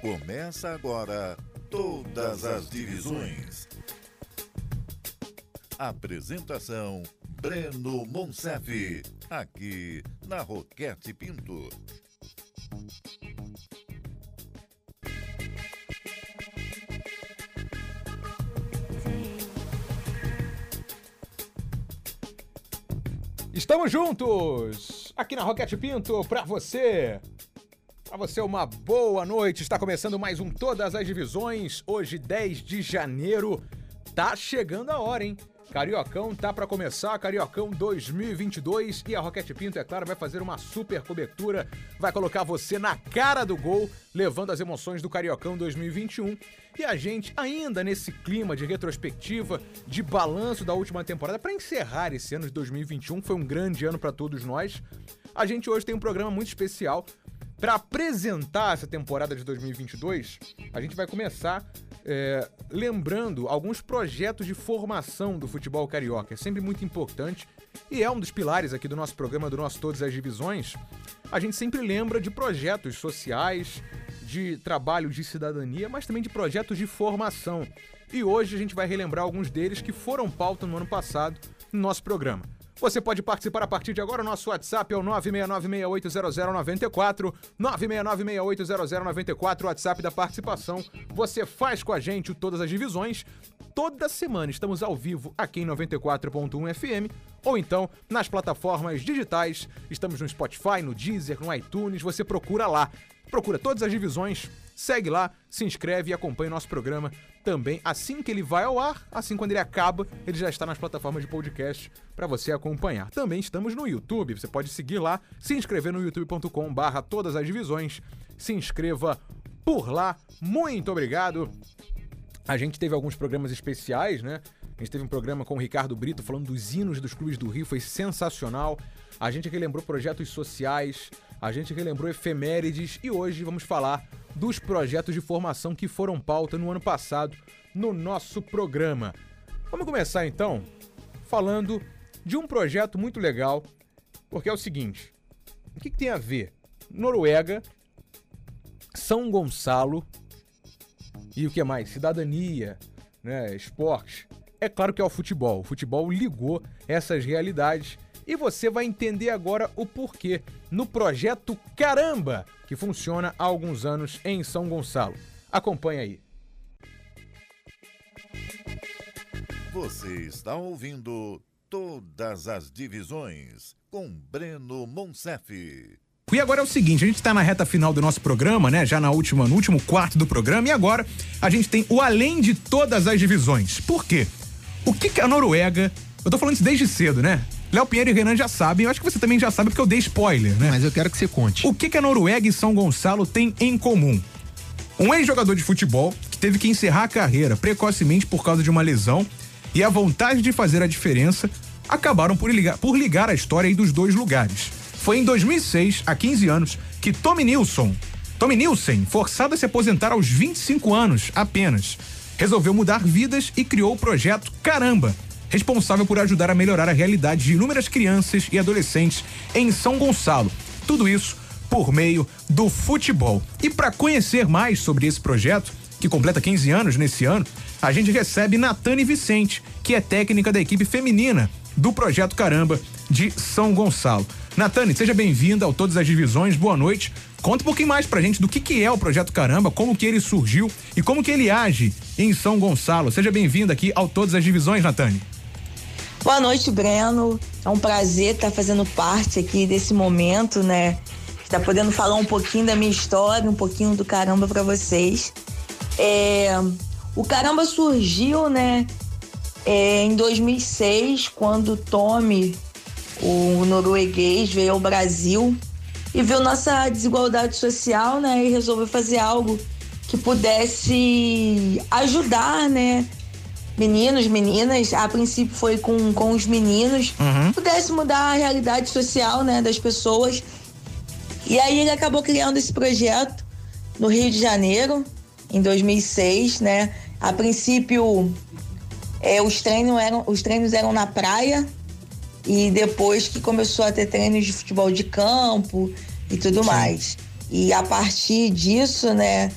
Começa agora Todas as Divisões. Apresentação Breno Monsef, aqui na Roquete Pinto. Estamos juntos aqui na Roquete Pinto para você. Para você uma boa noite. Está começando mais um Todas as Divisões. Hoje 10 de janeiro. Tá chegando a hora, hein? Cariocão tá para começar, Cariocão 2022 e a Roquete Pinto, é claro, vai fazer uma super cobertura, vai colocar você na cara do gol, levando as emoções do Cariocão 2021. E a gente ainda nesse clima de retrospectiva, de balanço da última temporada para encerrar esse ano de 2021, foi um grande ano para todos nós. A gente hoje tem um programa muito especial para apresentar essa temporada de 2022. A gente vai começar é, lembrando alguns projetos de formação do futebol carioca. É sempre muito importante e é um dos pilares aqui do nosso programa, do nosso Todas as Divisões. A gente sempre lembra de projetos sociais, de trabalho de cidadania, mas também de projetos de formação. E hoje a gente vai relembrar alguns deles que foram pauta no ano passado no nosso programa. Você pode participar a partir de agora. O nosso WhatsApp é o 969680094. 969680094, WhatsApp da participação. Você faz com a gente Todas as Divisões. Toda semana estamos ao vivo aqui em 94.1 FM ou então nas plataformas digitais. Estamos no Spotify, no Deezer, no iTunes. Você procura lá. Procura todas as divisões, segue lá, se inscreve e acompanha o nosso programa também assim que ele vai ao ar, assim quando ele acaba, ele já está nas plataformas de podcast para você acompanhar. Também estamos no YouTube, você pode seguir lá, se inscrever no youtube.com/barra todas as divisões, se inscreva por lá. Muito obrigado. A gente teve alguns programas especiais, né? A gente teve um programa com o Ricardo Brito falando dos hinos dos clubes do Rio, foi sensacional. A gente relembrou projetos sociais, a gente relembrou efemérides e hoje vamos falar dos projetos de formação que foram pauta no ano passado no nosso programa. Vamos começar então falando de um projeto muito legal, porque é o seguinte: o que, que tem a ver? Noruega, São Gonçalo e o que mais? Cidadania, né, esporte. É claro que é o futebol. O futebol ligou essas realidades e você vai entender agora o porquê no projeto Caramba, que funciona há alguns anos em São Gonçalo. Acompanhe aí. Você está ouvindo Todas as Divisões com Breno Monsef. E agora é o seguinte, a gente está na reta final do nosso programa, né? Já na última, no último quarto do programa, e agora a gente tem o além de todas as divisões. Por quê? O que, que a Noruega. Eu tô falando isso desde cedo, né? Léo Pinheiro e Renan já sabem, eu acho que você também já sabe porque eu dei spoiler, né? Mas eu quero que você conte. O que, que a Noruega e São Gonçalo têm em comum? Um ex-jogador de futebol que teve que encerrar a carreira precocemente por causa de uma lesão e a vontade de fazer a diferença acabaram por ligar, por ligar a história dos dois lugares. Foi em 2006, há 15 anos, que Tommy Nilsson, Tommy Nielsen, forçado a se aposentar aos 25 anos apenas, resolveu mudar vidas e criou o projeto Caramba, responsável por ajudar a melhorar a realidade de inúmeras crianças e adolescentes em São Gonçalo. Tudo isso por meio do futebol. E para conhecer mais sobre esse projeto, que completa 15 anos nesse ano, a gente recebe Natane Vicente, que é técnica da equipe feminina do Projeto Caramba de São Gonçalo. Natane, seja bem-vinda ao Todas as Divisões, boa noite. Conta um pouquinho mais pra gente do que, que é o Projeto Caramba, como que ele surgiu e como que ele age em São Gonçalo. Seja bem-vinda aqui ao Todas as Divisões, Natane. Boa noite, Breno. É um prazer estar fazendo parte aqui desse momento, né? Estar podendo falar um pouquinho da minha história, um pouquinho do caramba para vocês. É, o caramba surgiu, né? É, em 2006, quando Tommy, o norueguês, veio ao Brasil e viu nossa desigualdade social, né? E resolveu fazer algo que pudesse ajudar, né? Meninos, meninas, a princípio foi com, com os meninos, uhum. pudesse mudar a realidade social, né, das pessoas. E aí ele acabou criando esse projeto no Rio de Janeiro, em 2006, né? A princípio, é, os, treinos eram, os treinos eram na praia e depois que começou a ter treinos de futebol de campo e tudo Sim. mais. E a partir disso, né,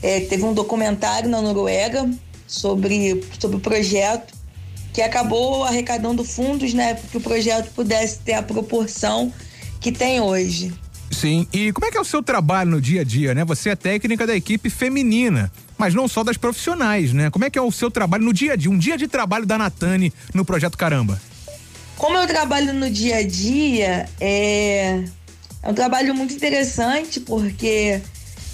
é, teve um documentário na Noruega sobre, sobre o projeto que acabou arrecadando fundos, né, para que o projeto pudesse ter a proporção que tem hoje. Sim, e como é que é o seu trabalho no dia a dia, né? Você é técnica da equipe feminina, mas não só das profissionais, né? Como é que é o seu trabalho no dia a dia, um dia de trabalho da Natane no Projeto Caramba? Como eu trabalho no dia a dia, é, é um trabalho muito interessante, porque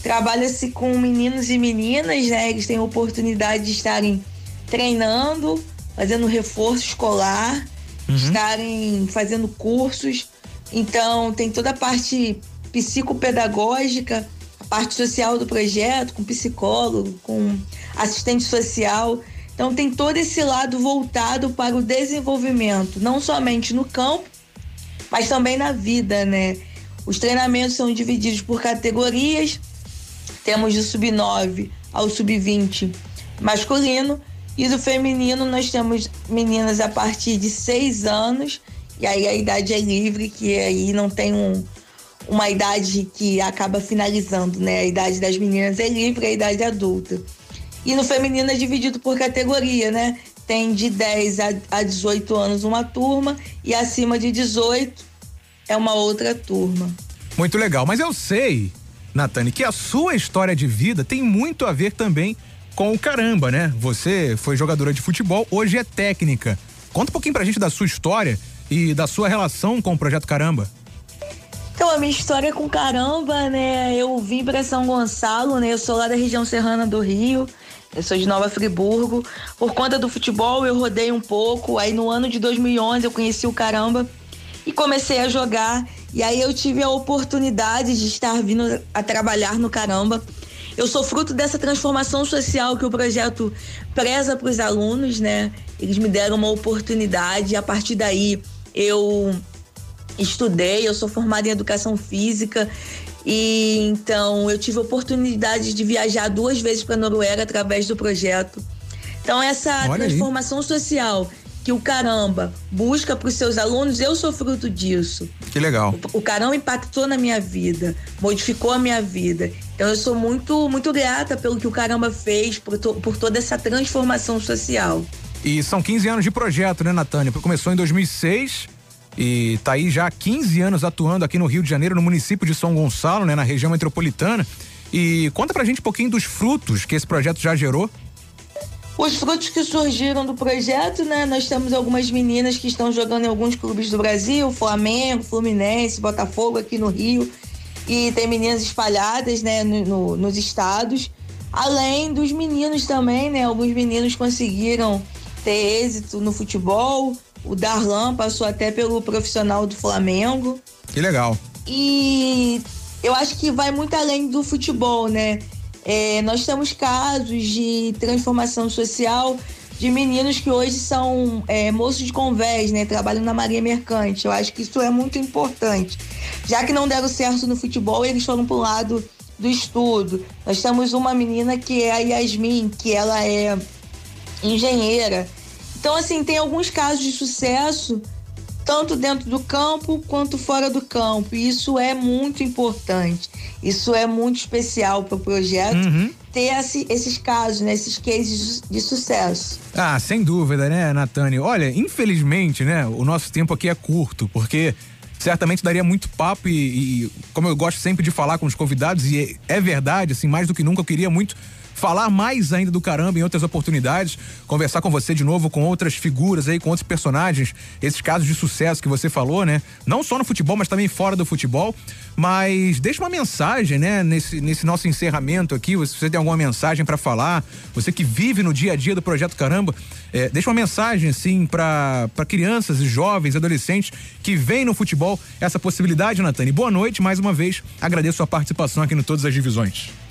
trabalha-se com meninos e meninas, né? Eles têm a oportunidade de estarem treinando, fazendo reforço escolar, uhum. estarem fazendo cursos. Então, tem toda a parte psicopedagógica, a parte social do projeto, com psicólogo, com assistente social. Então, tem todo esse lado voltado para o desenvolvimento, não somente no campo, mas também na vida, né? Os treinamentos são divididos por categorias. Temos do sub-9 ao sub-20 masculino e do feminino nós temos meninas a partir de 6 anos e aí a idade é livre, que aí não tem um, uma idade que acaba finalizando, né? A idade das meninas é livre, a idade adulta. E no feminino é dividido por categoria, né? Tem de 10 a 18 anos uma turma e acima de 18 é uma outra turma. Muito legal, mas eu sei, Natane, que a sua história de vida tem muito a ver também com o caramba, né? Você foi jogadora de futebol, hoje é técnica. Conta um pouquinho pra gente da sua história e da sua relação com o Projeto Caramba. Então, a minha história com caramba, né? Eu vim para São Gonçalo, né? Eu sou lá da região serrana do Rio. Eu sou de Nova Friburgo. Por conta do futebol, eu rodei um pouco. Aí, no ano de 2011, eu conheci o caramba e comecei a jogar. E aí, eu tive a oportunidade de estar vindo a trabalhar no caramba. Eu sou fruto dessa transformação social que o projeto preza para os alunos, né? Eles me deram uma oportunidade e a partir daí eu estudei, eu sou formada em educação física e então eu tive a oportunidade de viajar duas vezes para a Noruega através do projeto. Então essa Olha transformação aí. social que o caramba busca para os seus alunos, eu sou fruto disso. Que legal. O, o caramba impactou na minha vida, modificou a minha vida. Então eu sou muito muito grata pelo que o caramba fez por, to, por toda essa transformação social. E são 15 anos de projeto, né, Natânia? Começou em 2006 e tá aí já há 15 anos atuando aqui no Rio de Janeiro, no município de São Gonçalo, né, na região metropolitana. E conta pra gente um pouquinho dos frutos que esse projeto já gerou. Os frutos que surgiram do projeto, né? Nós temos algumas meninas que estão jogando em alguns clubes do Brasil, Flamengo, Fluminense, Botafogo aqui no Rio. E tem meninas espalhadas, né, no, no, nos estados. Além dos meninos também, né? Alguns meninos conseguiram ter êxito no futebol. O Darlan passou até pelo profissional do Flamengo. Que legal. E eu acho que vai muito além do futebol, né? É, nós temos casos de transformação social de meninos que hoje são é, moços de convés, né? Trabalham na Marinha Mercante. Eu acho que isso é muito importante. Já que não deram certo no futebol, eles foram para o lado do estudo. Nós temos uma menina que é a Yasmin, que ela é engenheira. Então, assim, tem alguns casos de sucesso, tanto dentro do campo quanto fora do campo. E isso é muito importante. Isso é muito especial para o projeto. Uhum. Ter esse, esses casos, né, esses cases de sucesso. Ah, sem dúvida, né, Natane? Olha, infelizmente, né, o nosso tempo aqui é curto, porque certamente daria muito papo e, e, como eu gosto sempre de falar com os convidados, e é, é verdade, assim, mais do que nunca, eu queria muito falar mais ainda do caramba em outras oportunidades, conversar com você de novo com outras figuras aí, com outros personagens, esses casos de sucesso que você falou, né? Não só no futebol, mas também fora do futebol. Mas deixa uma mensagem, né, nesse, nesse nosso encerramento aqui. Se você tem alguma mensagem para falar, você que vive no dia a dia do Projeto Caramba, é, deixa uma mensagem, assim, para crianças e jovens, adolescentes que veem no futebol essa possibilidade, Natane. Boa noite, mais uma vez. Agradeço a participação aqui no Todas as Divisões.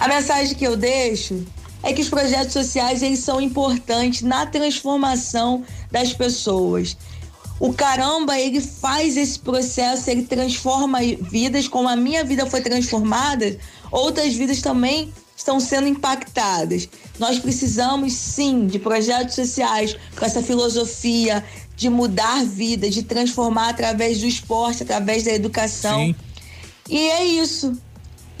A mensagem que eu deixo é que os projetos sociais eles são importantes na transformação das pessoas. O caramba, ele faz esse processo, ele transforma vidas, como a minha vida foi transformada, outras vidas também estão sendo impactadas. Nós precisamos sim de projetos sociais com essa filosofia de mudar vida, de transformar através do esporte, através da educação. Sim. E é isso.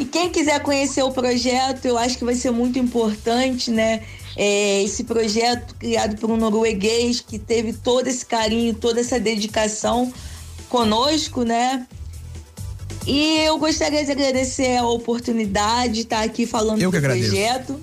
E quem quiser conhecer o projeto, eu acho que vai ser muito importante, né? É, esse projeto criado por um norueguês que teve todo esse carinho, toda essa dedicação conosco, né? E eu gostaria de agradecer a oportunidade de estar aqui falando eu do agradeço. projeto.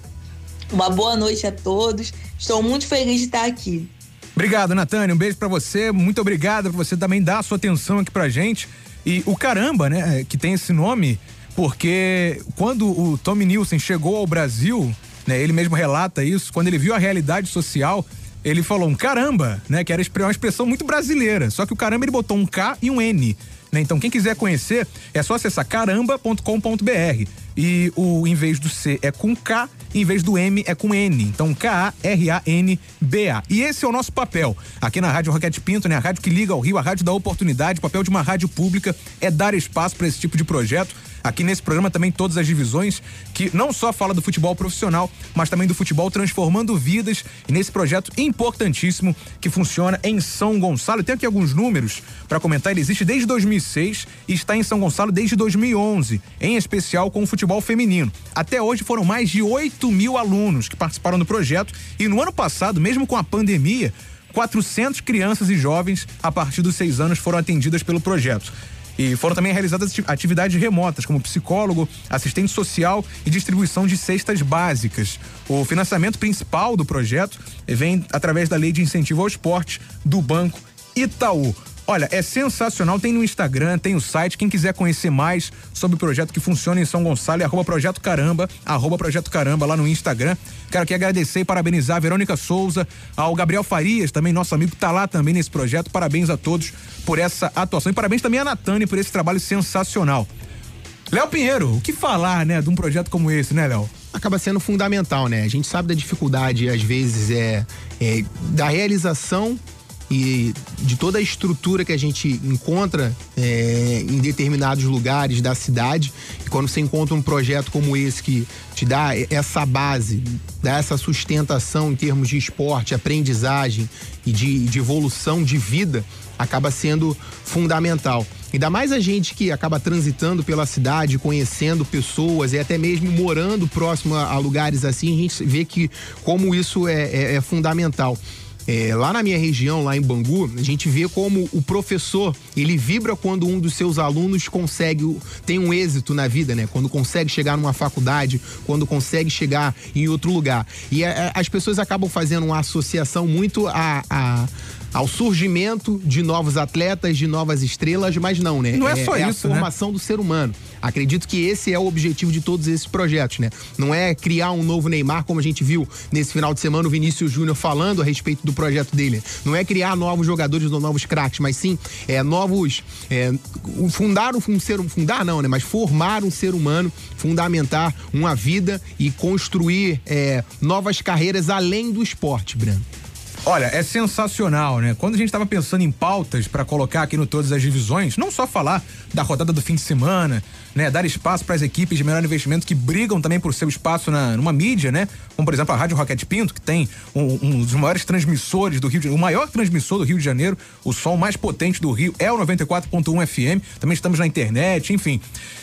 Uma boa noite a todos. Estou muito feliz de estar aqui. Obrigado, Natânia. Um beijo para você. Muito obrigado por você também dar a sua atenção aqui pra gente. E o caramba, né, que tem esse nome, porque quando o Tommy Nielsen chegou ao Brasil, né, ele mesmo relata isso, quando ele viu a realidade social, ele falou um caramba, né, que era uma expressão muito brasileira. Só que o caramba ele botou um K e um N. Né? Então, quem quiser conhecer, é só acessar caramba.com.br. E o em vez do C é com K, em vez do M é com N. Então, K-A-R-A-N-B-A. E esse é o nosso papel aqui na Rádio Roquete Pinto, né? A rádio que liga ao Rio, a rádio da oportunidade. O papel de uma rádio pública é dar espaço para esse tipo de projeto. Aqui nesse programa também todas as divisões que não só fala do futebol profissional, mas também do futebol transformando vidas e nesse projeto importantíssimo que funciona em São Gonçalo. Tem aqui alguns números para comentar. Ele existe desde 2006 e está em São Gonçalo desde 2011, em especial com o futebol feminino. Até hoje foram mais de 8 mil alunos que participaram do projeto e no ano passado, mesmo com a pandemia, 400 crianças e jovens a partir dos seis anos foram atendidas pelo projeto. E foram também realizadas atividades remotas, como psicólogo, assistente social e distribuição de cestas básicas. O financiamento principal do projeto vem através da Lei de Incentivo ao Esporte do Banco Itaú. Olha, é sensacional. Tem no Instagram, tem o site. Quem quiser conhecer mais sobre o projeto que funciona em São Gonçalo, é arroba Projeto Caramba, arroba Projeto Caramba lá no Instagram. Quero aqui agradecer e parabenizar a Verônica Souza, ao Gabriel Farias, também nosso amigo, que tá lá também nesse projeto. Parabéns a todos por essa atuação. E parabéns também a Natane por esse trabalho sensacional. Léo Pinheiro, o que falar, né, de um projeto como esse, né, Léo? acaba sendo fundamental, né? A gente sabe da dificuldade, às vezes, é, é da realização e de toda a estrutura que a gente encontra é, em determinados lugares da cidade. E quando você encontra um projeto como esse que te dá essa base, dá essa sustentação em termos de esporte, aprendizagem e de, de evolução de vida, acaba sendo fundamental. Ainda mais a gente que acaba transitando pela cidade, conhecendo pessoas e até mesmo morando próximo a, a lugares assim, a gente vê que como isso é, é, é fundamental. É, lá na minha região, lá em Bangu, a gente vê como o professor ele vibra quando um dos seus alunos consegue tem um êxito na vida, né? Quando consegue chegar numa faculdade, quando consegue chegar em outro lugar. E a, é, as pessoas acabam fazendo uma associação muito a, a ao surgimento de novos atletas, de novas estrelas, mas não, né? Não é, é só é isso, a né? formação né? do ser humano. Acredito que esse é o objetivo de todos esses projetos, né? Não é criar um novo Neymar, como a gente viu nesse final de semana o Vinícius Júnior falando a respeito do projeto dele. Não é criar novos jogadores ou novos craques, mas sim é, novos. É, fundar um ser fundar não, né? Mas formar um ser humano, fundamentar uma vida e construir é, novas carreiras além do esporte, Breno. Olha, é sensacional, né? Quando a gente estava pensando em pautas para colocar aqui no Todas as Divisões, não só falar da rodada do fim de semana, né? Dar espaço para as equipes de menor investimento que brigam também por seu espaço na, numa mídia, né? Como, por exemplo, a Rádio Rocket Pinto, que tem um, um, dos maiores transmissores do Rio de Janeiro, o maior transmissor do Rio de Janeiro, o som mais potente do Rio é o 94.1 FM. Também estamos na internet, enfim.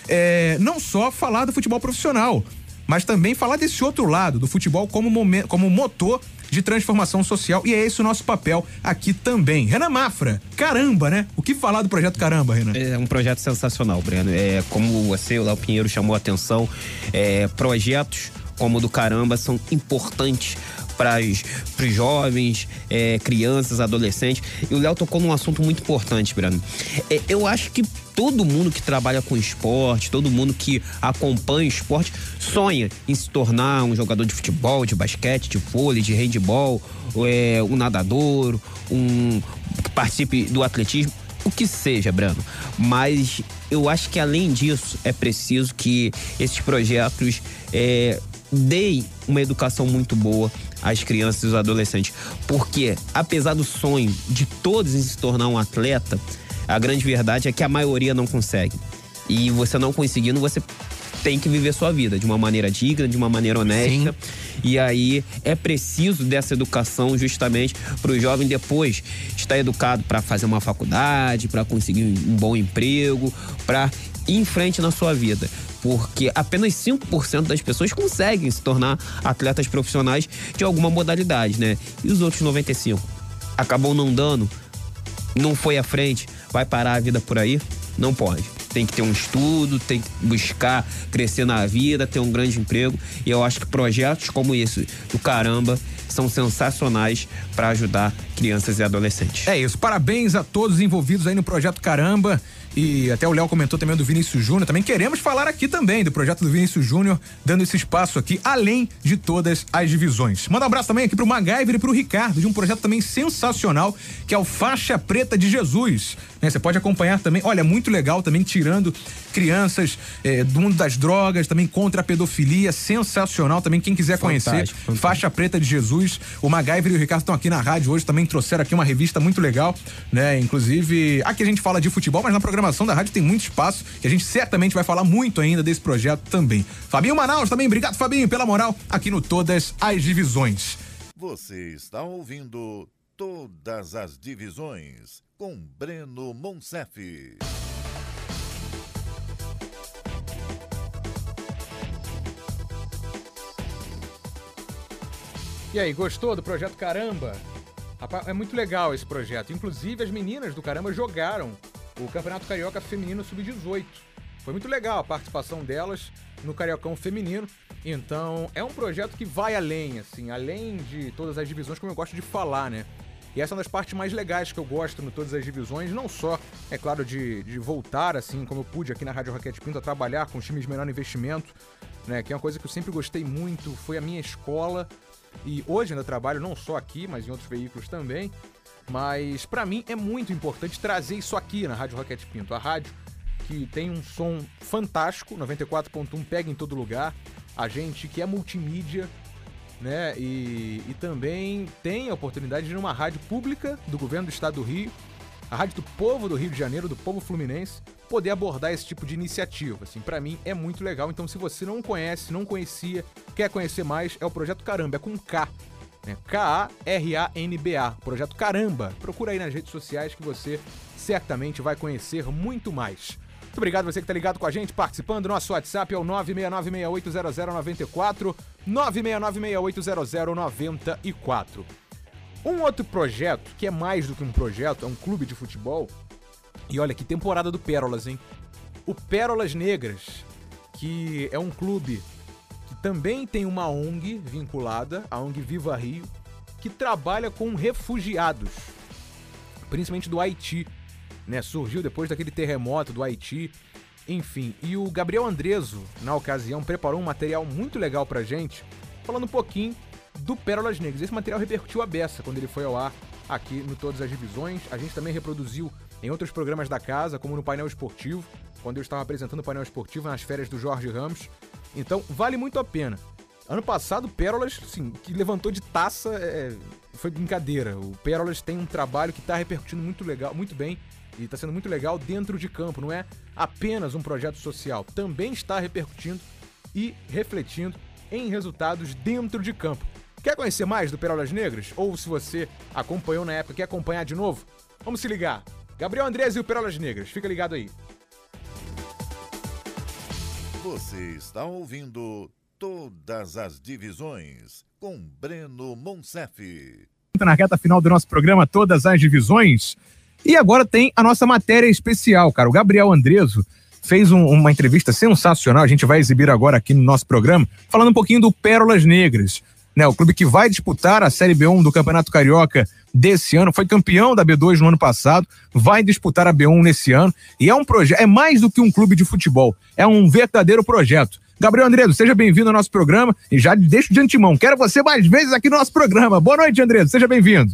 É, não só falar do futebol profissional, mas também falar desse outro lado, do futebol como, momento, como motor de transformação social e é esse o nosso papel aqui também. Renan Mafra, caramba, né? O que falar do projeto Caramba, Renan? É um projeto sensacional, Breno. É, como você, o Léo Pinheiro, chamou a atenção, é, projetos como o do Caramba são importantes para os jovens, é, crianças, adolescentes. E o Léo tocou num assunto muito importante, Breno. É, eu acho que todo mundo que trabalha com esporte, todo mundo que acompanha esporte, sonha em se tornar um jogador de futebol, de basquete, de vôlei, de handball, é, um nadador, um que participe do atletismo o que seja, Brano. Mas eu acho que além disso é preciso que esses projetos é, deem uma educação muito boa às crianças e os adolescentes. Porque, apesar do sonho de todos se tornar um atleta, a grande verdade é que a maioria não consegue. E você não conseguindo, você tem que viver sua vida de uma maneira digna, de uma maneira honesta. Sim. E aí é preciso dessa educação justamente para o jovem depois estar educado para fazer uma faculdade, para conseguir um bom emprego, para ir em frente na sua vida porque apenas 5% das pessoas conseguem se tornar atletas profissionais de alguma modalidade, né? E os outros 95 acabam não dando, não foi à frente, vai parar a vida por aí? Não pode. Tem que ter um estudo, tem que buscar crescer na vida, ter um grande emprego. E eu acho que projetos como esse do caramba são sensacionais para ajudar crianças e adolescentes. É isso. Parabéns a todos envolvidos aí no projeto Caramba. E até o Léo comentou também do Vinícius Júnior. Também queremos falar aqui também do projeto do Vinícius Júnior, dando esse espaço aqui, além de todas as divisões. Manda um abraço também aqui pro MacGyver e pro Ricardo, de um projeto também sensacional, que é o Faixa Preta de Jesus. Né? Você pode acompanhar também, olha, muito legal também, tirando crianças é, do mundo das drogas, também contra a pedofilia, sensacional também. Quem quiser fantástico, conhecer, fantástico. Faixa Preta de Jesus. O MacGyver e o Ricardo estão aqui na rádio hoje, também trouxeram aqui uma revista muito legal, né? Inclusive, aqui a gente fala de futebol, mas na programação programação da rádio tem muito espaço e a gente certamente vai falar muito ainda desse projeto também. Fabinho Manaus também, obrigado Fabinho pela moral aqui no Todas as Divisões. Você está ouvindo Todas as Divisões com Breno Monsef. E aí, gostou do projeto Caramba? É muito legal esse projeto. Inclusive, as meninas do Caramba jogaram o Campeonato Carioca Feminino Sub-18. Foi muito legal a participação delas no Cariocão Feminino. Então, é um projeto que vai além, assim, além de todas as divisões, como eu gosto de falar, né? E essa é uma das partes mais legais que eu gosto no Todas as Divisões, não só, é claro, de, de voltar, assim, como eu pude aqui na Rádio Roquete Pinto, a trabalhar com times de menor investimento, né? Que é uma coisa que eu sempre gostei muito, foi a minha escola. E hoje ainda trabalho não só aqui, mas em outros veículos também. Mas para mim é muito importante trazer isso aqui na Rádio Rocket Pinto. A rádio que tem um som fantástico, 94.1 pega em todo lugar. A gente que é multimídia, né? E, e também tem a oportunidade de ir numa rádio pública do governo do estado do Rio, a rádio do povo do Rio de Janeiro, do povo fluminense, poder abordar esse tipo de iniciativa. Assim, para mim é muito legal. Então, se você não conhece, não conhecia, quer conhecer mais, é o projeto Caramba, é com K né? K-A-R-A-N-B-A, projeto Caramba. Procura aí nas redes sociais que você certamente vai conhecer muito mais. Muito obrigado você que está ligado com a gente, participando. Nosso WhatsApp é o 969680094, 969680094. Um outro projeto, que é mais do que um projeto, é um clube de futebol. E olha que temporada do Pérolas, hein? O Pérolas Negras, que é um clube também tem uma ONG vinculada, a ONG Viva Rio, que trabalha com refugiados, principalmente do Haiti. Né? Surgiu depois daquele terremoto do Haiti. Enfim, e o Gabriel Andreso, na ocasião, preparou um material muito legal pra gente, falando um pouquinho do Pérolas Negras. Esse material repercutiu a beça quando ele foi ao ar aqui no Todas as Divisões. A gente também reproduziu em outros programas da casa, como no painel esportivo, quando eu estava apresentando o painel esportivo nas férias do Jorge Ramos. Então, vale muito a pena. Ano passado, Pérolas, sim, que levantou de taça é, foi brincadeira. O Pérolas tem um trabalho que está repercutindo muito legal, muito bem e está sendo muito legal dentro de campo. Não é apenas um projeto social, também está repercutindo e refletindo em resultados dentro de campo. Quer conhecer mais do Pérolas Negras? Ou se você acompanhou na época, quer acompanhar de novo? Vamos se ligar. Gabriel Andrés e o Pérolas Negras. Fica ligado aí. Você está ouvindo Todas as Divisões com Breno Monsef. Na reta final do nosso programa, Todas as Divisões. E agora tem a nossa matéria especial, cara. O Gabriel Andreso fez um, uma entrevista sensacional, a gente vai exibir agora aqui no nosso programa, falando um pouquinho do Pérolas Negras, né? O clube que vai disputar a Série B1 do Campeonato Carioca desse ano, foi campeão da B2 no ano passado, vai disputar a B1 nesse ano e é um projeto, é mais do que um clube de futebol, é um verdadeiro projeto. Gabriel Andredo, seja bem-vindo ao nosso programa e já deixo de antemão, quero você mais vezes aqui no nosso programa. Boa noite, Andredo, seja bem-vindo.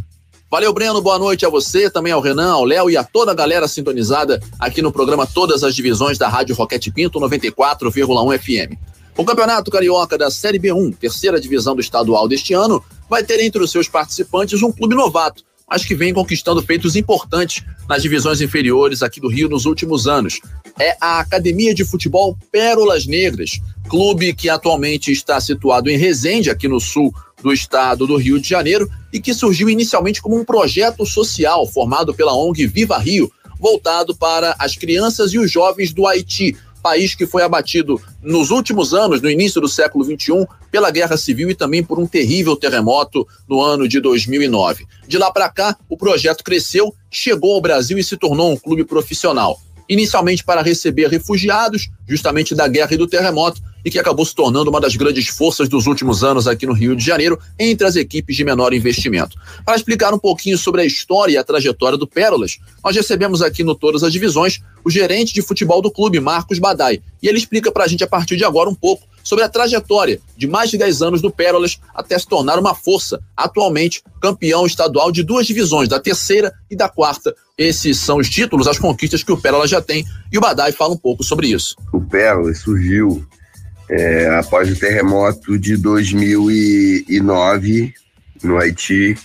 Valeu, Breno. Boa noite a você, também ao Renan, ao Léo e a toda a galera sintonizada aqui no programa Todas as Divisões da Rádio Roquete Pinto 94,1 FM. O Campeonato Carioca da Série B1, terceira divisão do estadual deste ano, vai ter entre os seus participantes um clube novato, mas que vem conquistando feitos importantes nas divisões inferiores aqui do Rio nos últimos anos. É a Academia de Futebol Pérolas Negras, clube que atualmente está situado em Resende, aqui no sul do estado do Rio de Janeiro, e que surgiu inicialmente como um projeto social formado pela ONG Viva Rio, voltado para as crianças e os jovens do Haiti, país que foi abatido nos últimos anos, no início do século XXI, pela guerra civil e também por um terrível terremoto no ano de 2009. De lá para cá, o projeto cresceu, chegou ao Brasil e se tornou um clube profissional inicialmente para receber refugiados, justamente da guerra e do terremoto, e que acabou se tornando uma das grandes forças dos últimos anos aqui no Rio de Janeiro, entre as equipes de menor investimento. Para explicar um pouquinho sobre a história e a trajetória do Pérolas, nós recebemos aqui no Todas as Divisões o gerente de futebol do clube, Marcos Badai, e ele explica para a gente a partir de agora um pouco sobre a trajetória de mais de 10 anos do Pérolas até se tornar uma força, atualmente campeão estadual de duas divisões, da terceira e da quarta. Esses são os títulos, as conquistas que o Pérolas já tem, e o Badai fala um pouco sobre isso. O Pérolas surgiu é, após o terremoto de 2009 no Haiti,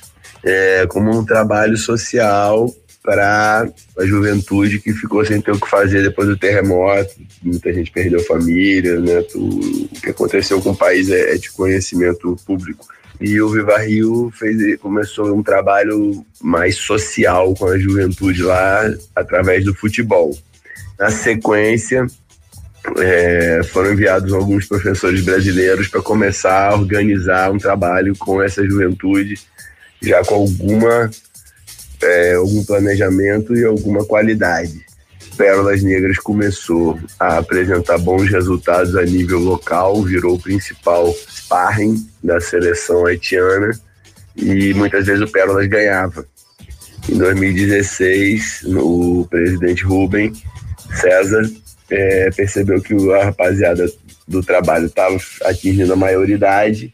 é, como um trabalho social para a juventude que ficou sem ter o que fazer depois do terremoto. Muita gente perdeu família, né? o que aconteceu com o país é, é de conhecimento público. E o Viva Rio fez, começou um trabalho mais social com a juventude lá, através do futebol. Na sequência, é, foram enviados alguns professores brasileiros para começar a organizar um trabalho com essa juventude, já com alguma é, algum planejamento e alguma qualidade. Pérolas Negras começou a apresentar bons resultados a nível local, virou o principal sparring da seleção haitiana e muitas vezes o Pérolas ganhava. Em 2016, o presidente Rubem César é, percebeu que a rapaziada do trabalho estava atingindo a maioridade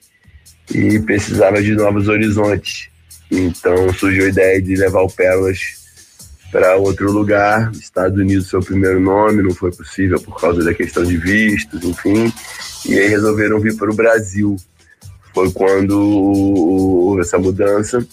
e precisava de novos horizontes. Então surgiu a ideia de levar o Pérolas para outro lugar. Estados Unidos foi o primeiro nome, não foi possível por causa da questão de vistos, enfim. E aí resolveram vir para o Brasil. Foi quando houve essa mudança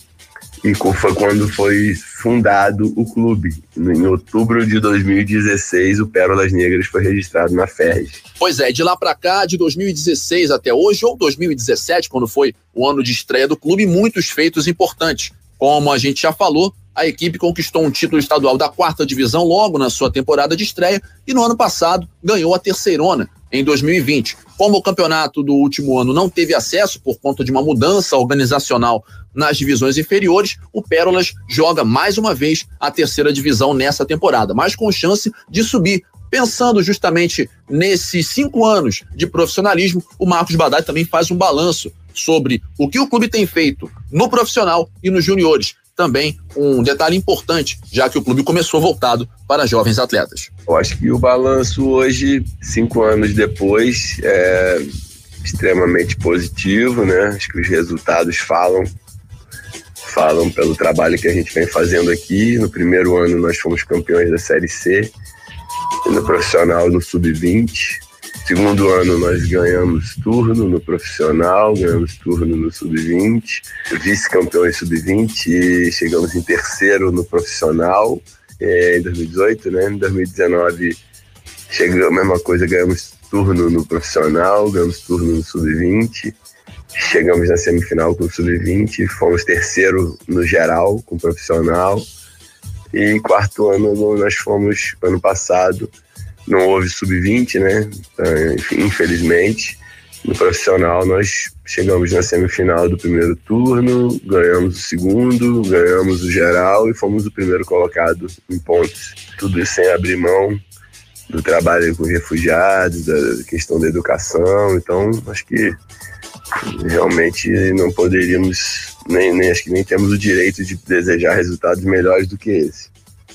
e foi quando foi fundado o clube. Em outubro de 2016, o Pérolas Negras foi registrado na FERJ. Pois é, de lá para cá, de 2016 até hoje, ou 2017, quando foi o ano de estreia do clube, muitos feitos importantes. Como a gente já falou, a equipe conquistou um título estadual da quarta divisão logo na sua temporada de estreia e no ano passado ganhou a terceirona em 2020. Como o campeonato do último ano não teve acesso por conta de uma mudança organizacional nas divisões inferiores, o Pérolas joga mais uma vez a terceira divisão nessa temporada, mas com chance de subir. Pensando justamente nesses cinco anos de profissionalismo, o Marcos Badai também faz um balanço sobre o que o clube tem feito no profissional e nos juniores. Também um detalhe importante, já que o clube começou voltado para jovens atletas. Eu acho que o balanço hoje, cinco anos depois, é extremamente positivo, né? Acho que os resultados falam falam pelo trabalho que a gente vem fazendo aqui. No primeiro ano nós fomos campeões da Série C, no profissional no Sub-20. Segundo ano nós ganhamos turno no profissional, ganhamos turno no Sub-20, vice-campeões Sub-20 e chegamos em terceiro no profissional é, em 2018, né? Em 2019 chegamos a mesma coisa, ganhamos turno no profissional, ganhamos turno no Sub-20 Chegamos na semifinal com o Sub-20, fomos terceiro no geral com o profissional. E quarto ano nós fomos, ano passado, não houve Sub-20, né? Então, infelizmente. No profissional nós chegamos na semifinal do primeiro turno, ganhamos o segundo, ganhamos o geral e fomos o primeiro colocado em pontos. Tudo isso sem abrir mão do trabalho com refugiados, da questão da educação. Então, acho que realmente não poderíamos, nem, nem acho que nem temos o direito de desejar resultados melhores do que esse.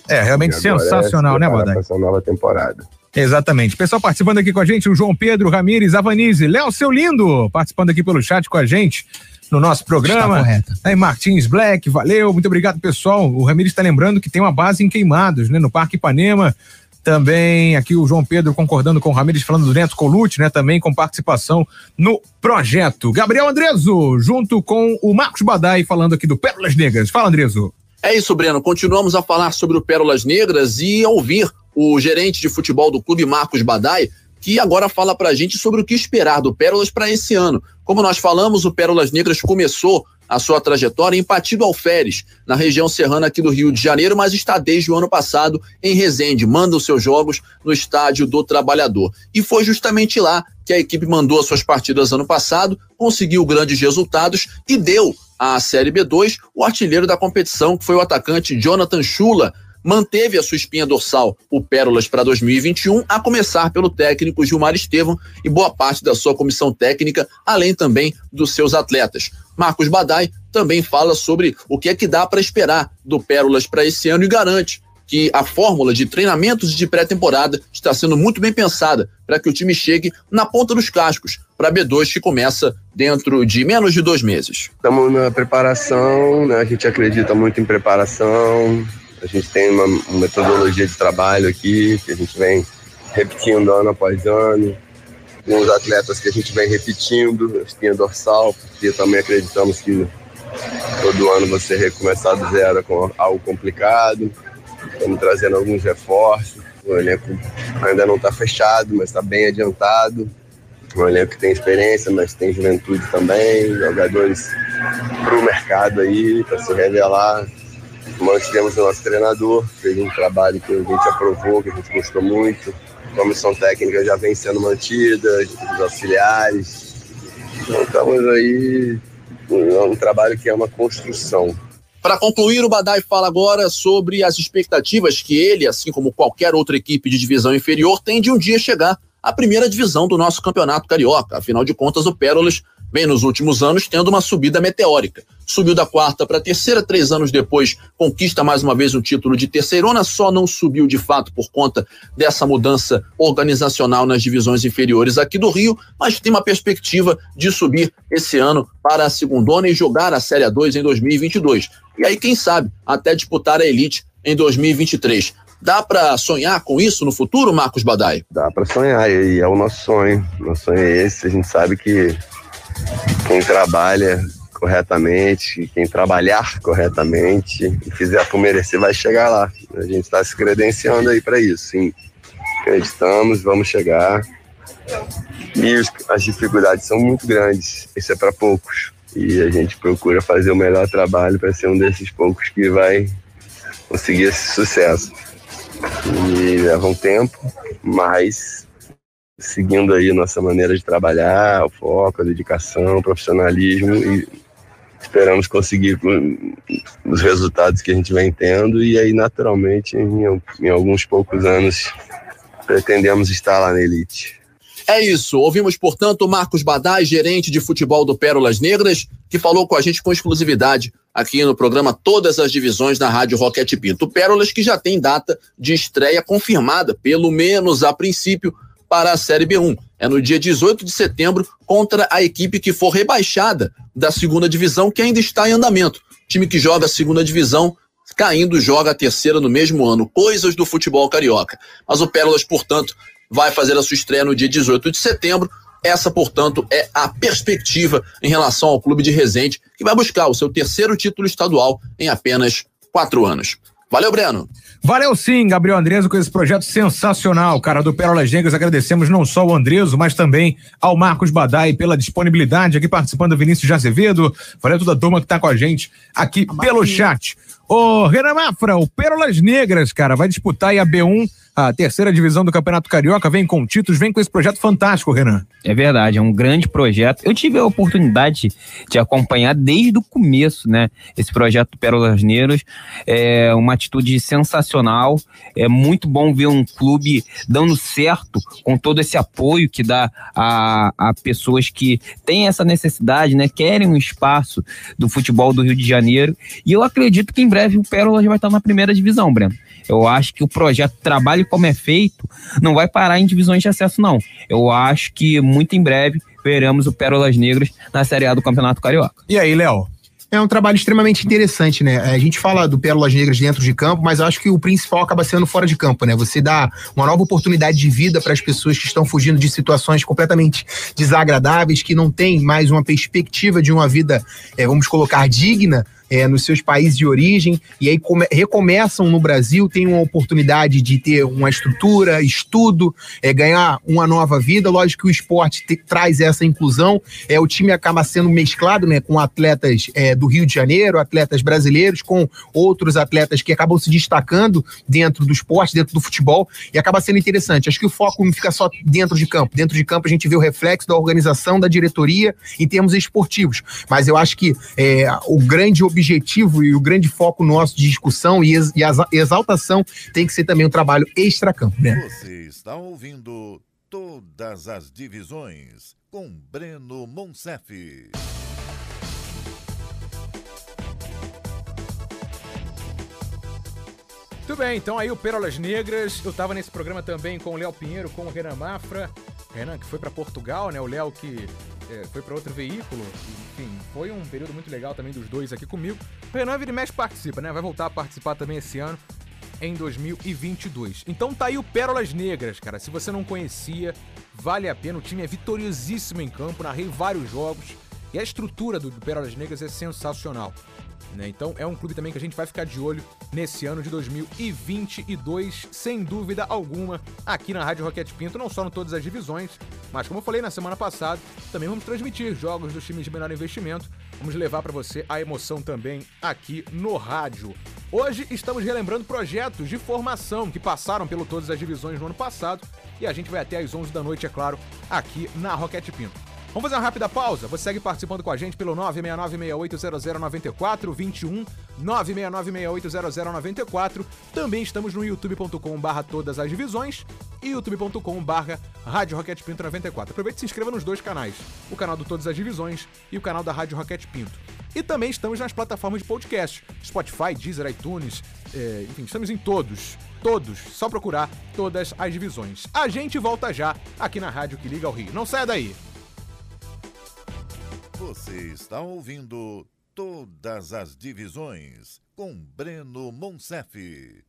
É, realmente é sensacional, é né, Bodai? Essa nova temporada. Exatamente. Pessoal participando aqui com a gente, o João Pedro Ramires, Avanise, Léo Seu Lindo, participando aqui pelo chat com a gente no nosso programa. Está correto. Aí, Martins Black, valeu, muito obrigado, pessoal. O Ramires está lembrando que tem uma base em Queimados, né, no Parque Ipanema. Também aqui o João Pedro concordando com o Ramires, falando do Neto Colucci, né? Também com participação no projeto. Gabriel Andreso, junto com o Marcos Badai, falando aqui do Pérolas Negras. Fala, Andreso. É isso, Breno. Continuamos a falar sobre o Pérolas Negras e ouvir o gerente de futebol do clube, Marcos Badai, que agora fala para a gente sobre o que esperar do Pérolas para esse ano. Como nós falamos, o Pérolas Negras começou a sua trajetória em Patido Alferes, na região serrana aqui do Rio de Janeiro, mas está desde o ano passado em Resende, manda os seus jogos no Estádio do Trabalhador. E foi justamente lá que a equipe mandou as suas partidas ano passado, conseguiu grandes resultados e deu à Série B2 o artilheiro da competição, que foi o atacante Jonathan Chula, manteve a sua espinha dorsal, o Pérolas, para 2021, a começar pelo técnico Gilmar Estevam e boa parte da sua comissão técnica, além também dos seus atletas. Marcos Badai também fala sobre o que é que dá para esperar do Pérolas para esse ano e garante que a fórmula de treinamentos de pré-temporada está sendo muito bem pensada para que o time chegue na ponta dos cascos para a B2 que começa dentro de menos de dois meses. Estamos na preparação, né? a gente acredita muito em preparação, a gente tem uma, metodologia de trabalho aqui que a gente vem repetindo ano após ano, com os atletas que a gente vem repetindo, espinha dorsal, porque também acreditamos que todo ano você recomeçar do zero é com algo complicado. Estamos trazendo alguns reforços. O elenco ainda não está fechado, mas está bem adiantado. Um elenco que tem experiência, mas tem juventude também, jogadores para o mercado aí, para se revelar. Mantivemos o nosso treinador, fez um trabalho que a gente aprovou, que a gente gostou muito. A comissão técnica já vem sendo mantida, os auxiliares. Então estamos aí um trabalho que é uma construção. Para concluir, o Badai fala agora sobre as expectativas que ele, assim como qualquer outra equipe de divisão inferior, tem de um dia chegar à primeira divisão do nosso campeonato carioca. Afinal de contas, o Pérolas vem nos últimos anos tendo uma subida meteórica. Subiu da quarta para a terceira, três anos depois conquista mais uma vez o título de terceirona, só não subiu de fato por conta dessa mudança organizacional nas divisões inferiores aqui do Rio, mas tem uma perspectiva de subir esse ano para a segundona e jogar a Série A2 em 2022. E aí, quem sabe, até disputar a elite em 2023. Dá para sonhar com isso no futuro, Marcos Badai? Dá para sonhar, e é o nosso sonho. Nosso sonho é esse. A gente sabe que quem trabalha corretamente, quem trabalhar corretamente e fizer por merecer vai chegar lá. A gente está se credenciando aí para isso, sim. Acreditamos, vamos chegar. E as dificuldades são muito grandes, isso é para poucos. E a gente procura fazer o melhor trabalho para ser um desses poucos que vai conseguir esse sucesso. E leva um tempo, mas seguindo aí nossa maneira de trabalhar, o foco, a dedicação, o profissionalismo e esperamos conseguir os resultados que a gente vem tendo e aí naturalmente em, em alguns poucos anos pretendemos estar lá na elite. É isso. Ouvimos, portanto, Marcos Badai, gerente de futebol do Pérolas Negras, que falou com a gente com exclusividade aqui no programa Todas as Divisões na Rádio Roquete Pinto. Pérolas que já tem data de estreia confirmada, pelo menos a princípio, para a Série B1. É no dia 18 de setembro contra a equipe que for rebaixada da segunda divisão, que ainda está em andamento. time que joga a segunda divisão caindo joga a terceira no mesmo ano. Coisas do futebol carioca. Mas o Pérolas, portanto, vai fazer a sua estreia no dia 18 de setembro. Essa, portanto, é a perspectiva em relação ao clube de Resende, que vai buscar o seu terceiro título estadual em apenas quatro anos. Valeu, Breno. Valeu sim, Gabriel Andreso, com esse projeto sensacional, cara, do Pérolas Negras. Agradecemos não só ao Andreso, mas também ao Marcos Badai pela disponibilidade aqui participando do Vinícius de Azevedo. Valeu toda a turma que tá com a gente aqui pelo chat. Ô, Renan Mafra, o Pérolas Negras, cara, vai disputar aí a B1 a terceira divisão do Campeonato Carioca, vem com títulos, vem com esse projeto fantástico, Renan. É verdade, é um grande projeto. Eu tive a oportunidade de acompanhar desde o começo, né? Esse projeto do Pérolas Negras. É uma atitude sensacional. É muito bom ver um clube dando certo com todo esse apoio que dá a, a pessoas que têm essa necessidade, né? Querem um espaço do futebol do Rio de Janeiro. E eu acredito que em breve o Pérolas vai estar na primeira divisão, Breno. Eu acho que o projeto trabalho como é feito não vai parar em divisões de acesso, não. Eu acho que muito em breve veremos o Pérolas Negras na Série A do Campeonato Carioca. E aí, Léo? É um trabalho extremamente interessante, né? A gente fala do Pérolas Negras dentro de campo, mas eu acho que o principal acaba sendo fora de campo, né? Você dá uma nova oportunidade de vida para as pessoas que estão fugindo de situações completamente desagradáveis, que não têm mais uma perspectiva de uma vida, é, vamos colocar, digna é, nos seus países de origem e aí come, recomeçam no Brasil, têm uma oportunidade de ter uma estrutura, estudo, é, ganhar uma nova vida. Lógico que o esporte te, traz essa inclusão. É, o time acaba sendo mesclado né, com atletas é, do Rio de Janeiro, atletas brasileiros, com outros atletas que acabam se destacando dentro do esporte, dentro do futebol, e acaba sendo interessante. Acho que o foco não fica só dentro de campo. Dentro de campo a gente vê o reflexo da organização, da diretoria em termos esportivos. Mas eu acho que é, o grande objetivo e o grande foco nosso de discussão e, ex, e exaltação tem que ser também um trabalho extra-campo. Né? Você está ouvindo todas as divisões com Breno Monsef. Muito bem, então aí o Pérolas Negras. Eu tava nesse programa também com o Léo Pinheiro, com o Renan Mafra. Renan que foi para Portugal, né? O Léo que é, foi para outro veículo. Enfim, foi um período muito legal também dos dois aqui comigo. O Renan vira mexe participa, né? Vai voltar a participar também esse ano, em 2022. Então tá aí o Pérolas Negras, cara. Se você não conhecia, vale a pena. O time é vitoriosíssimo em campo, narrei vários jogos. E a estrutura do Pérolas Negras é sensacional. Né? Então é um clube também que a gente vai ficar de olho nesse ano de 2022, sem dúvida alguma, aqui na Rádio Roquete Pinto, não só em todas as divisões, mas como eu falei na semana passada, também vamos transmitir jogos dos times de menor investimento. Vamos levar para você a emoção também aqui no rádio. Hoje estamos relembrando projetos de formação que passaram pelo todas as divisões no ano passado e a gente vai até às 11 da noite, é claro, aqui na Roquete Pinto. Vamos fazer uma rápida pausa? Você segue participando com a gente pelo 969-680094, 21 969-680094. Também estamos no youtube.com barra todas as divisões e youtube.com barra Rádio Rocket Pinto 94. Aproveite e se inscreva nos dois canais, o canal do Todas as Divisões e o canal da Rádio Rocket Pinto. E também estamos nas plataformas de podcast, Spotify, Deezer, iTunes, é, enfim, estamos em todos, todos, só procurar todas as divisões. A gente volta já aqui na Rádio que liga ao Rio. Não saia daí! Você está ouvindo Todas as Divisões com Breno Monsef.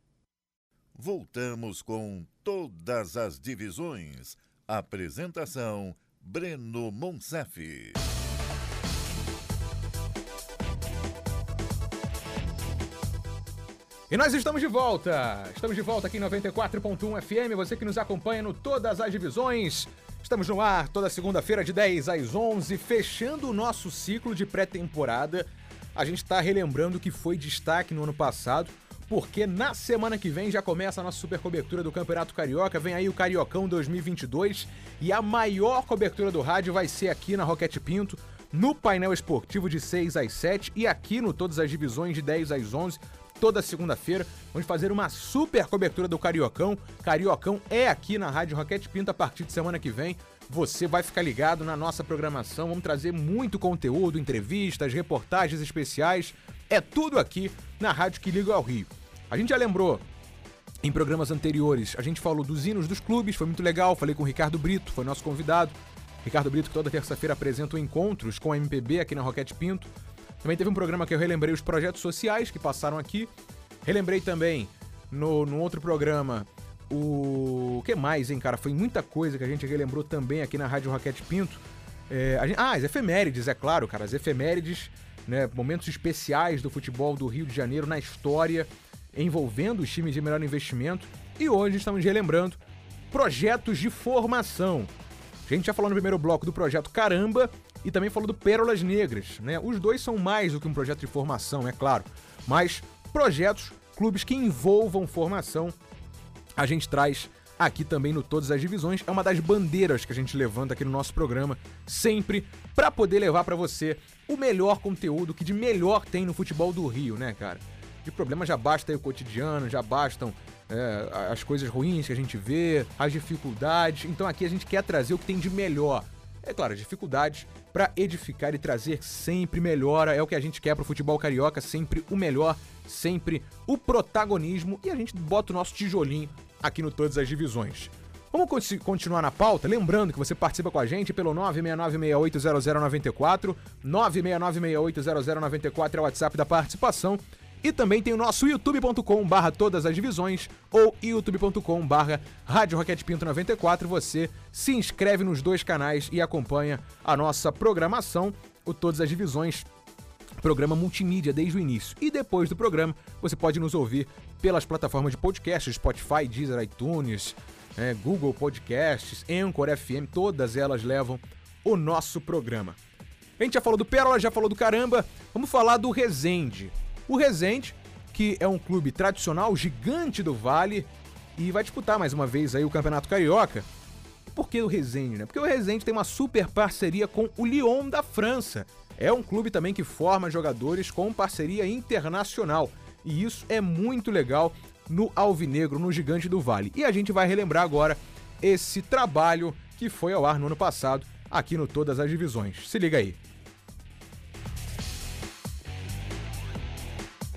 Voltamos com Todas as Divisões. Apresentação: Breno Monsef. E nós estamos de volta! Estamos de volta aqui em 94.1 FM. Você que nos acompanha no Todas as Divisões. Estamos no ar toda segunda-feira de 10 às 11, fechando o nosso ciclo de pré-temporada. A gente está relembrando que foi destaque no ano passado, porque na semana que vem já começa a nossa super cobertura do Campeonato Carioca. Vem aí o Cariocão 2022 e a maior cobertura do rádio vai ser aqui na Roquete Pinto, no painel esportivo de 6 às 7 e aqui no Todas as Divisões de 10 às 11 toda segunda-feira. Vamos fazer uma super cobertura do Cariocão. Cariocão é aqui na Rádio Roquete Pinto a partir de semana que vem. Você vai ficar ligado na nossa programação. Vamos trazer muito conteúdo, entrevistas, reportagens especiais. É tudo aqui na Rádio que liga ao Rio. A gente já lembrou em programas anteriores, a gente falou dos hinos dos clubes, foi muito legal. Falei com o Ricardo Brito, foi nosso convidado. Ricardo Brito, que toda terça-feira apresenta encontros com a MPB aqui na Roquete Pinto. Também teve um programa que eu relembrei os projetos sociais que passaram aqui. Relembrei também no, no outro programa o... o que mais, hein, cara? Foi muita coisa que a gente relembrou também aqui na Rádio Roquete Pinto. É, gente... Ah, as efemérides, é claro, cara. As efemérides, né? Momentos especiais do futebol do Rio de Janeiro na história, envolvendo os times de melhor investimento. E hoje estamos relembrando projetos de formação. A gente já falou no primeiro bloco do projeto Caramba e também falou do Pérolas Negras, né? Os dois são mais do que um projeto de formação, é claro, mas projetos, clubes que envolvam formação, a gente traz aqui também no Todas as Divisões. É uma das bandeiras que a gente levanta aqui no nosso programa, sempre para poder levar para você o melhor conteúdo que de melhor tem no futebol do Rio, né, cara? De problema já basta aí o cotidiano, já bastam é, as coisas ruins que a gente vê, as dificuldades. Então aqui a gente quer trazer o que tem de melhor. É claro, dificuldades para edificar e trazer sempre melhora. É o que a gente quer pro futebol carioca, sempre o melhor, sempre o protagonismo e a gente bota o nosso tijolinho aqui no Todas as Divisões. Vamos continuar na pauta, lembrando que você participa com a gente pelo 969680094, 969680094 é o WhatsApp da participação e também tem o nosso youtube.com barra todas as divisões ou youtube.com barra Rádio Roquete Pinto 94. Você se inscreve nos dois canais e acompanha a nossa programação, o Todas as Divisões programa multimídia desde o início. E depois do programa, você pode nos ouvir pelas plataformas de podcast, Spotify, Deezer, iTunes, é, Google Podcasts, Anchor FM, todas elas levam o nosso programa. A gente já falou do Pérola, já falou do Caramba, vamos falar do Resende. O Resende, que é um clube tradicional, gigante do Vale, e vai disputar mais uma vez aí o Campeonato Carioca. Por que o Resende, né? Porque o Resende tem uma super parceria com o Lyon da França. É um clube também que forma jogadores com parceria internacional. E isso é muito legal no Alvinegro, no Gigante do Vale. E a gente vai relembrar agora esse trabalho que foi ao ar no ano passado aqui no Todas as Divisões. Se liga aí.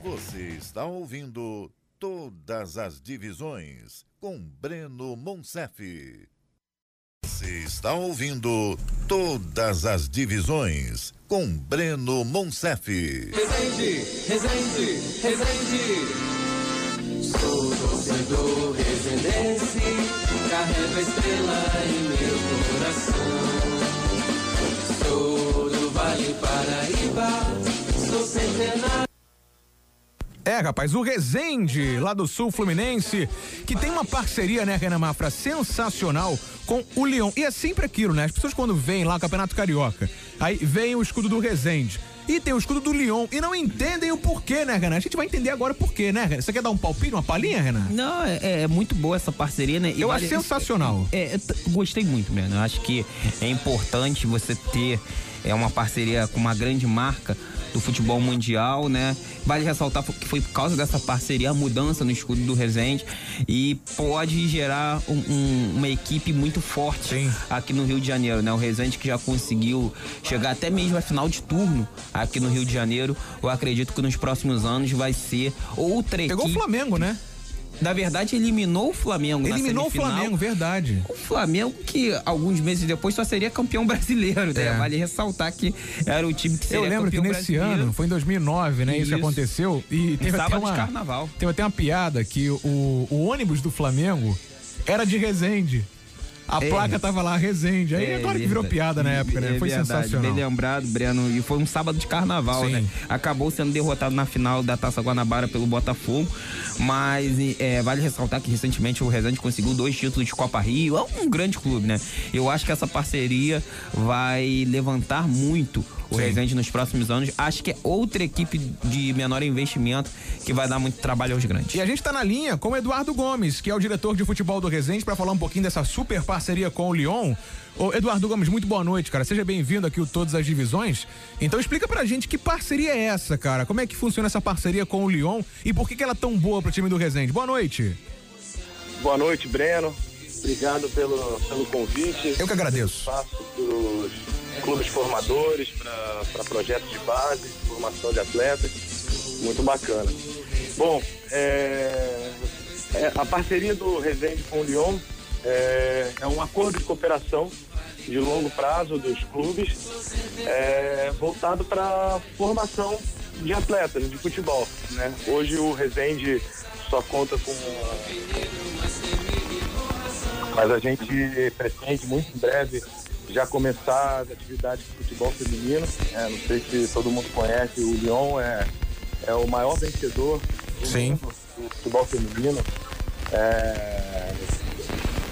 Você está ouvindo Todas as Divisões com Breno Monsef. Você está ouvindo Todas as Divisões com Breno Monsef. Resende, Resende, Resende. Sou torcedor resendense, carrego a estrela em meu coração. Sou do Vale Paraíba, sou centenário. É, rapaz, o Resende, lá do Sul Fluminense, que tem uma parceria, né, Renan Mafra, sensacional com o Lyon. E é sempre aquilo, né? As pessoas quando vêm lá no Campeonato Carioca, aí vem o escudo do Resende e tem o escudo do Lyon e não entendem o porquê, né, Renan? A gente vai entender agora o porquê, né, Renan? Você quer dar um palpite, uma palhinha, Renan? Não, é, é muito boa essa parceria, né? E Eu vale- acho sensacional. É, t- gostei muito, né? Eu acho que é importante você ter é, uma parceria com uma grande marca do futebol mundial, né? Vale ressaltar que foi por causa dessa parceria a mudança no escudo do Resende e pode gerar um- um- uma equipe muito forte Sim. aqui no Rio de Janeiro, né? O Resende que já conseguiu chegar até mesmo a final de turno aqui no Rio de Janeiro. Eu acredito que nos próximos anos vai ser outra Pegou o equipe. Flamengo, né? Na verdade, eliminou o Flamengo Eliminou o. Flamengo, verdade. O Flamengo que alguns meses depois só seria campeão brasileiro, né? É. Vale ressaltar que era o time que seria Eu lembro que nesse brasileiro. ano, foi em 2009, né? Isso, Isso. aconteceu. E teve até sábado de uma. carnaval. Teve até uma piada que o, o ônibus do Flamengo era de Resende. A É. placa tava lá, Resende. Aí é, claro que virou verdade. piada na época, né? É Foi verdade, sensacional. Bem lembrado, Breno. E foi um sábado de carnaval, Sim. né? Acabou sendo derrotado na final da Taça Guanabara pelo Botafogo. Mas é, vale ressaltar que recentemente o Resende conseguiu dois títulos de Copa Rio. É um grande clube, né? Eu acho que essa parceria vai levantar muito o Sim. Resende nos próximos anos. Acho que é outra equipe de menor investimento que vai dar muito trabalho aos grandes. E a gente tá na linha com o Eduardo Gomes, que é o diretor de futebol do Resende, para falar um pouquinho dessa super parceria com o Lyon. Ô, Eduardo Gomes, muito boa noite, cara. Seja bem-vindo aqui ao Todas as Divisões. Então explica pra gente que parceria é essa, cara? Como é que funciona essa parceria com o Lyon e por que, que ela é tão boa pro time do Resende? Boa noite. Boa noite, Breno. Obrigado pelo, pelo convite. Eu que agradeço. Espaço para os clubes formadores, para projetos de base, formação de atletas. Muito bacana. Bom, é, é, a parceria do Resende com o Lyon é, é um acordo de cooperação de longo prazo dos clubes é, voltado para a formação de atletas de futebol. Né? Hoje o Resende só conta com mas a gente pretende muito em breve já começar as atividades de futebol feminino. É, não sei se todo mundo conhece, o Lyon é, é o maior vencedor do Sim. do futebol feminino. É,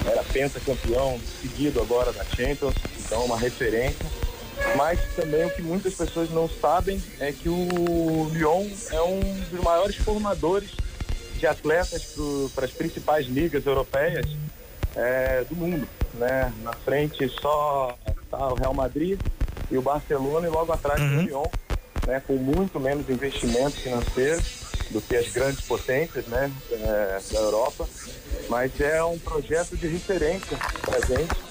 era pentacampeão seguido agora da Champions, então é uma referência. Mas também o que muitas pessoas não sabem é que o Lyon é um dos maiores formadores de atletas para as principais ligas europeias é, do mundo. Né? Na frente só tá o Real Madrid e o Barcelona e logo atrás o Lyon, né? com muito menos investimento financeiro do que as grandes potências né? é, da Europa. Mas é um projeto de referência para gente.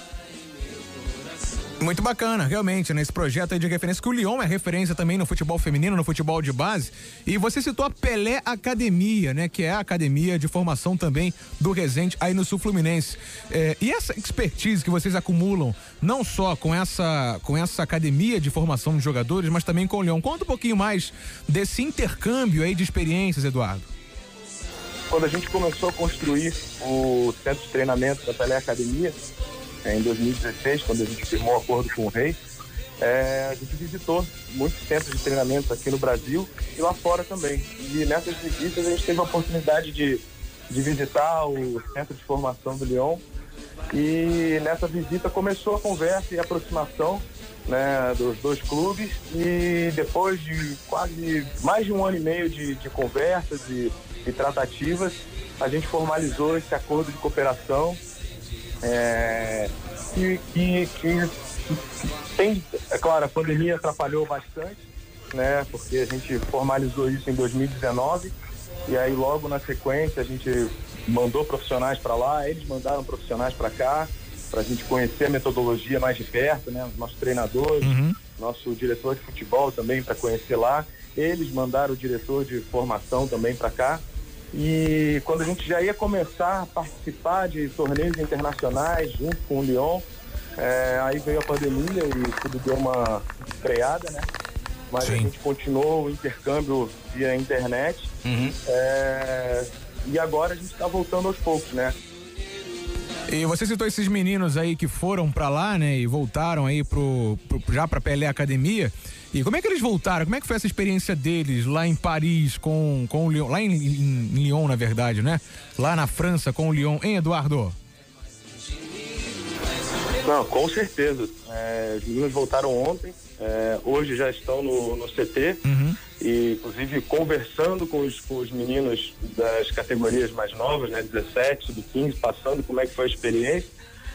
Muito bacana, realmente, nesse projeto aí de referência, que o Lyon é referência também no futebol feminino, no futebol de base. E você citou a Pelé Academia, né? Que é a academia de formação também do Resende aí no Sul Fluminense. É, e essa expertise que vocês acumulam, não só com essa, com essa academia de formação de jogadores, mas também com o Lyon. Conta um pouquinho mais desse intercâmbio aí de experiências, Eduardo. quando a gente começou a construir o centro de treinamento da Pelé Academia, em 2016, quando a gente firmou o acordo com o Rei, é, a gente visitou muitos centros de treinamento aqui no Brasil e lá fora também. E nessas visitas a gente teve a oportunidade de, de visitar o centro de formação do Lyon. E nessa visita começou a conversa e a aproximação né, dos dois clubes e depois de quase mais de um ano e meio de, de conversas e, e tratativas, a gente formalizou esse acordo de cooperação é, que, que, que tem, é claro, a pandemia atrapalhou bastante, né? Porque a gente formalizou isso em 2019 e aí logo na sequência a gente mandou profissionais para lá, eles mandaram profissionais para cá para a gente conhecer a metodologia mais de perto, né? Os nossos treinadores, Uhum. nosso diretor de futebol também para conhecer lá. Eles mandaram o diretor de formação também para cá. E quando a gente já ia começar a participar de torneios internacionais junto com o Lyon, é, aí veio a pandemia e tudo deu uma freada, né? Mas a gente continuou o intercâmbio via internet. É, e agora a gente está voltando aos poucos, né? E você citou esses meninos aí que foram pra lá, né, e voltaram aí pro, pro- já pra Pelé Academia. E como é que eles voltaram? Como é que foi essa experiência deles lá em Paris com, com o Lyon, lá em, em- em Lyon, na verdade, né? Lá na França com o Lyon, hein, Eduardo? Não, com certeza. É, os meninos voltaram ontem, é, hoje já estão no, no CT e inclusive conversando com os, com os meninos das categorias mais novas, né, 17, sub-15, passando como é que foi a experiência.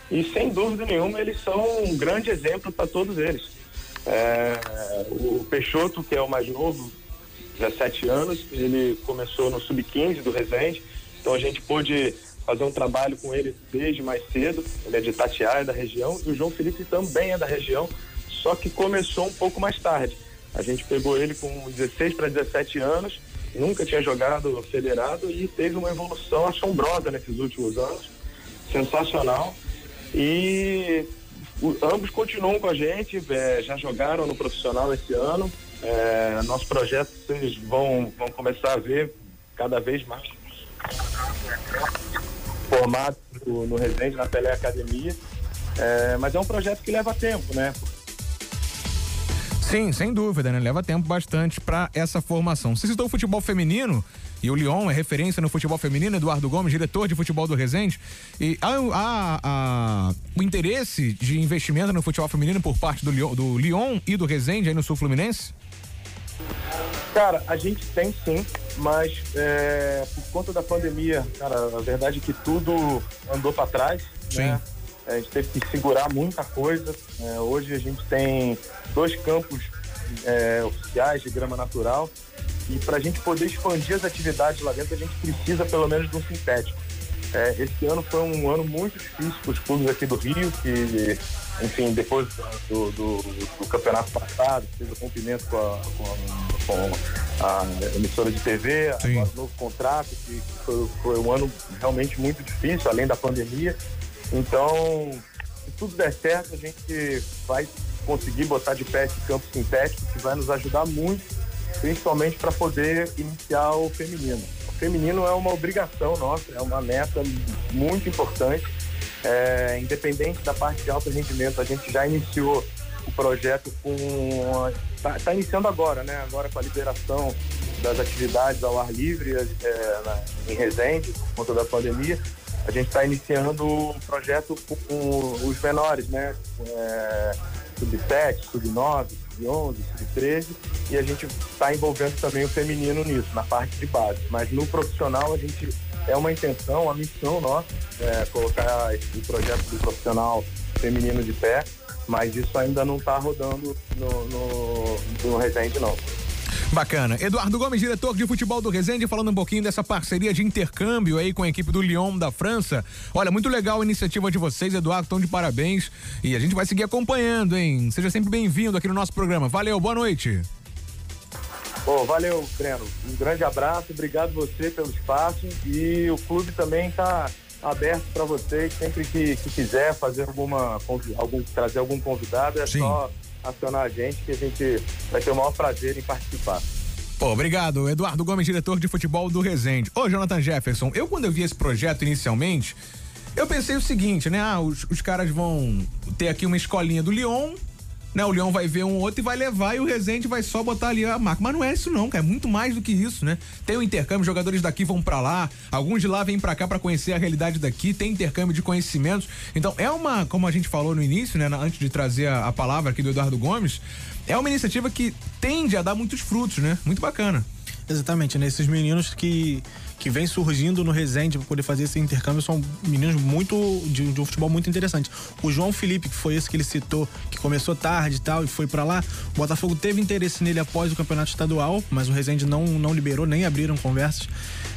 E sem dúvida nenhuma eles são um grande exemplo para todos eles. É, o Peixoto, que é o mais novo, 17 anos, ele começou no sub-15 do Resende, então a gente pôde fazer um trabalho com ele desde mais cedo. Ele é de Itatiaia, da região, e o João Felipe também é da região, só que começou um pouco mais tarde. A gente pegou ele com 16 para 17 anos, nunca tinha jogado federado e teve uma evolução assombrosa nesses últimos anos, sensacional. E o- ambos continuam com a gente, é, já jogaram no profissional esse ano. É, nosso projeto vocês vão, vão começar a ver cada vez mais formado no, Resende, na Pelé Academia. É, mas é um projeto que leva tempo, né? Sim, sem dúvida, né? Leva tempo bastante pra essa formação. Você citou o futebol feminino e o Lyon é referência no futebol feminino, Eduardo Gomes, diretor de futebol do Resende. E há, há- há o interesse de investimento no futebol feminino por parte do Lyon, do Lyon e do Resende aí no Sul Fluminense? Cara, a gente tem sim, mas é, por conta da pandemia, cara, a verdade é que tudo andou para trás. Né? A gente teve que segurar muita coisa. É, hoje a gente tem dois campos é, oficiais de grama natural e para a gente poder expandir as atividades lá dentro, a gente precisa pelo menos de um sintético. É, esse ano foi um ano muito difícil para os clubes aqui do Rio, que, enfim, depois do, do- do campeonato passado, teve o rompimento com a, com a- com a emissora de TV, agora o novo contrato, que foi, foi um ano realmente muito difícil, além da pandemia. Então, se tudo der certo, a gente vai conseguir botar de pé esse campo sintético, que vai nos ajudar muito, principalmente para poder iniciar o feminino. O feminino é uma obrigação nossa, é uma meta muito importante. É, independente da parte de alto rendimento, a gente já iniciou o projeto com. Está iniciando agora, né? Agora com a liberação das atividades ao ar livre é, na- em Resende, por conta da pandemia. A gente está iniciando o projeto com os menores, né? É, sub-7, sub-9, sub-11, sub-13 e a gente está envolvendo também o feminino nisso, na parte de base. Mas no profissional a gente é uma intenção, uma missão nossa, é, colocar esse projeto do profissional feminino de pé, mas isso ainda não está rodando no, no, no Resende, não. Bacana. Eduardo Gomes, diretor de futebol do Resende, falando um pouquinho dessa parceria de intercâmbio aí com a equipe do Lyon da França. Olha, muito legal a iniciativa de vocês, Eduardo, estão de parabéns. E a gente vai seguir acompanhando, hein? Seja sempre bem-vindo aqui no nosso programa. Valeu, boa noite. Pô, valeu, Breno. Um grande abraço, obrigado você pelo espaço e o clube também está aberto para vocês sempre que, que quiser fazer alguma algum trazer algum convidado é só acionar a gente que a gente vai ter o maior prazer em participar. Pô, obrigado. Eduardo Gomes, diretor de futebol do Resende. Ô, Jonathan Jefferson, eu quando eu vi esse projeto inicialmente, eu pensei o seguinte, né? Ah, os, os caras vão ter aqui uma escolinha do Lyon, né? O Leão vai ver um outro e vai levar e o Rezende vai só botar ali a marca. Mas não é isso não, cara, é muito mais do que isso, né? Tem o intercâmbio, jogadores daqui vão para lá, alguns de lá vêm para cá para conhecer a realidade daqui, tem intercâmbio de conhecimentos. Então é uma, como a gente falou no início, né, antes de trazer a, a palavra aqui do Eduardo Gomes, é uma iniciativa que tende a dar muitos frutos, né? Muito bacana. Exatamente, né? Esses meninos que, que vêm surgindo no Resende para poder fazer esse intercâmbio são meninos muito de, de, um futebol muito interessante. O João Felipe, que foi esse que ele citou, que começou tarde e tal e foi para lá, o Botafogo teve interesse nele após o campeonato estadual, mas o Resende não, não liberou, nem abriram conversas.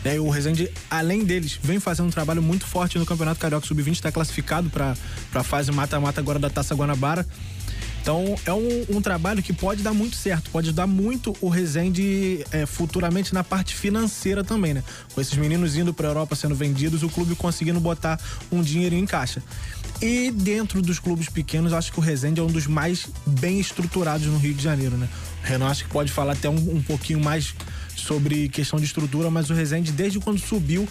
Né? O Resende, além deles, vem fazendo um trabalho muito forte no Campeonato Carioca Sub-20, está classificado para a fase mata-mata agora da Taça Guanabara. Então é um, um, trabalho que pode dar muito certo, pode ajudar muito o Resende é, futuramente na parte financeira também, né? Com esses meninos indo para a Europa sendo vendidos, o clube conseguindo botar um dinheiro em caixa. E dentro dos clubes pequenos, acho que o Resende é um dos mais bem estruturados no Rio de Janeiro, né? O Renan acho que pode falar até um, um pouquinho mais sobre questão de estrutura, mas o Resende, desde quando subiu,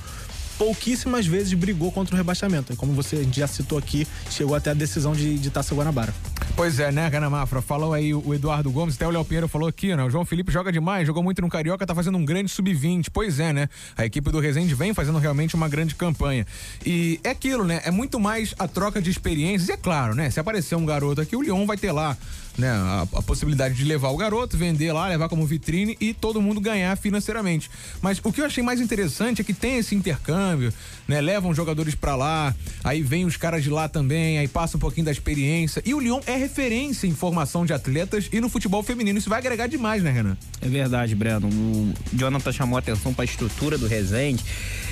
pouquíssimas vezes brigou contra o rebaixamento. Como você já citou aqui, chegou até a decisão de, de Taça Guanabara. Pois é, né, Gana Mafra? Falou aí o Eduardo Gomes, até o Léo Pinheiro falou aqui, né? O João Felipe joga demais, jogou muito no Carioca, tá fazendo um grande sub-20. Pois é, né? A equipe do Resende vem fazendo realmente uma grande campanha. E é aquilo, né? É muito mais a troca de experiências. E é claro, né? Se aparecer um garoto aqui, o Lyon vai ter lá né, a, a, possibilidade de levar o garoto, vender lá, levar como vitrine e todo mundo ganhar financeiramente. Mas o que eu achei mais interessante é que tem esse intercâmbio, né? Levam jogadores para lá, aí vem os caras de lá também, aí passa um pouquinho da experiência. E o Lyon é referência em formação de atletas e no futebol feminino. Isso vai agregar demais, né, Renan? É verdade, Breno. O Jonathan chamou a atenção para a estrutura do Resende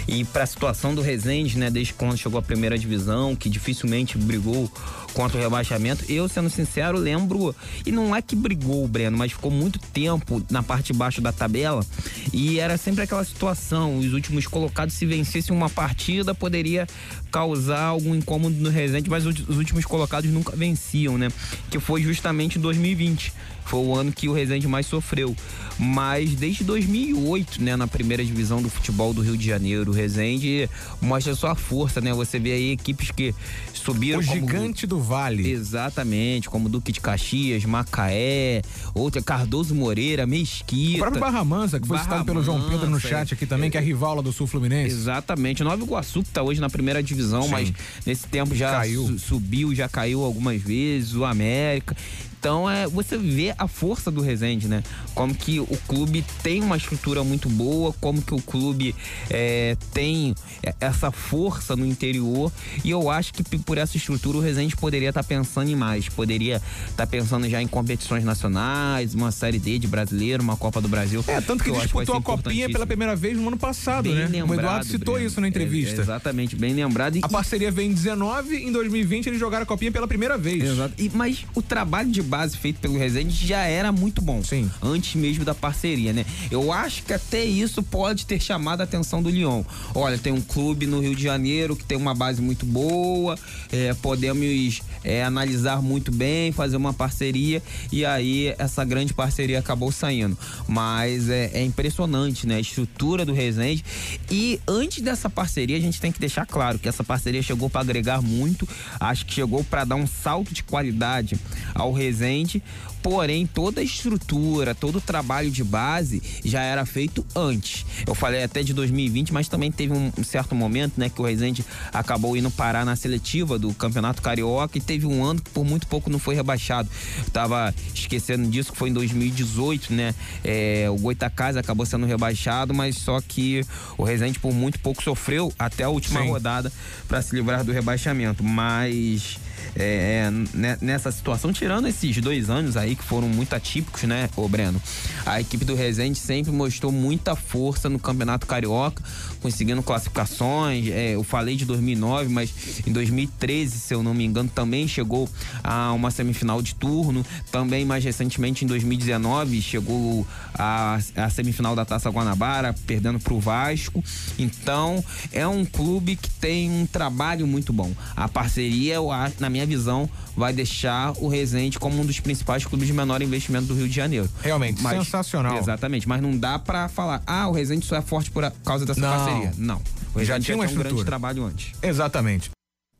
e para a situação do Resende, né, desde quando chegou à primeira divisão, que dificilmente brigou contra o rebaixamento. Eu, sendo sincero, lembro, e não é que brigou o Breno, mas ficou muito tempo na parte de baixo da tabela e era sempre aquela situação, os últimos colocados se vencessem uma partida poderia causar algum incômodo no Resende, mas os últimos colocados nunca venciam, né? Que foi justamente em 2020 foi o ano que o Resende mais sofreu. Mas desde 2008, né, na primeira divisão do futebol do Rio de Janeiro, o Resende mostra sua força, né? Você vê aí equipes que subiram. O gigante do Vale. Exatamente, como Duque de Caxias, Macaé, outra, Cardoso Moreira, Mesquita. O próprio Barra Mansa, que foi Barra citado pelo João Pedro no chat aqui também, é... que é rival lá do Sul Fluminense. Exatamente. Nova Iguaçu, que tá hoje na primeira divisão, Sim. mas nesse tempo já caiu. subiu, já caiu algumas vezes, o América. Então é, você vê a força do Resende, né? Como que o clube tem uma estrutura muito boa, como que o clube é, tem essa força no interior. E eu acho que por essa estrutura o Resende poderia estar tá pensando em mais. Poderia estar tá pensando já em competições nacionais, uma série D de brasileiro, uma Copa do Brasil. É, tanto que, que disputou a copinha pela primeira vez no ano passado, bem né? Lembrado, o Eduardo citou Breno. isso na entrevista. É, exatamente, bem lembrado. E, a parceria vem em 19, em 2020 eles jogaram a copinha pela primeira vez. Exato. E, mas o trabalho de base feito pelo Resende já era muito bom. Sim. Antes mesmo da parceria, né? Eu acho que até isso pode ter chamado a atenção do Lyon. Olha, tem um clube no Rio de Janeiro que tem uma base muito boa, é, podemos é, analisar muito bem, fazer uma parceria e aí essa grande parceria acabou saindo. Mas é, é impressionante, né? A estrutura do Resende. E antes dessa parceria, a gente tem que deixar claro que essa parceria chegou para agregar muito, acho que chegou para dar um salto de qualidade ao Resende porém toda a estrutura, todo o trabalho de base já era feito antes. Eu falei até de 2020, mas também teve um certo momento, né, que o Rezende acabou indo parar na seletiva do Campeonato Carioca e teve um ano que por muito pouco não foi rebaixado. Eu tava esquecendo disso que foi em 2018, né? É, o Goitacás acabou sendo rebaixado, mas só que o Rezende por muito pouco sofreu até a última Sim. rodada para se livrar do rebaixamento, mas é, é né, nessa situação, tirando esses dois anos aí que foram muito atípicos, né, ô Breno? A equipe do Resende sempre mostrou muita força no Campeonato Carioca, conseguindo classificações. É, eu falei de 2009, mas em 2013, se eu não me engano, também chegou a uma semifinal de turno. Também mais recentemente, em 2019, chegou a, a semifinal da Taça Guanabara, perdendo para o Vasco. Então, é um clube que tem um trabalho muito bom. A parceria, eu acho, na minha visão, vai deixar o Resende como um dos principais clubes de menor investimento do Rio de Janeiro. Realmente, mas, sensacional. Exatamente, mas não dá para falar, ah, o Resende só é forte por causa dessa não. parceria. Não. O já tinha um grande trabalho antes. Exatamente.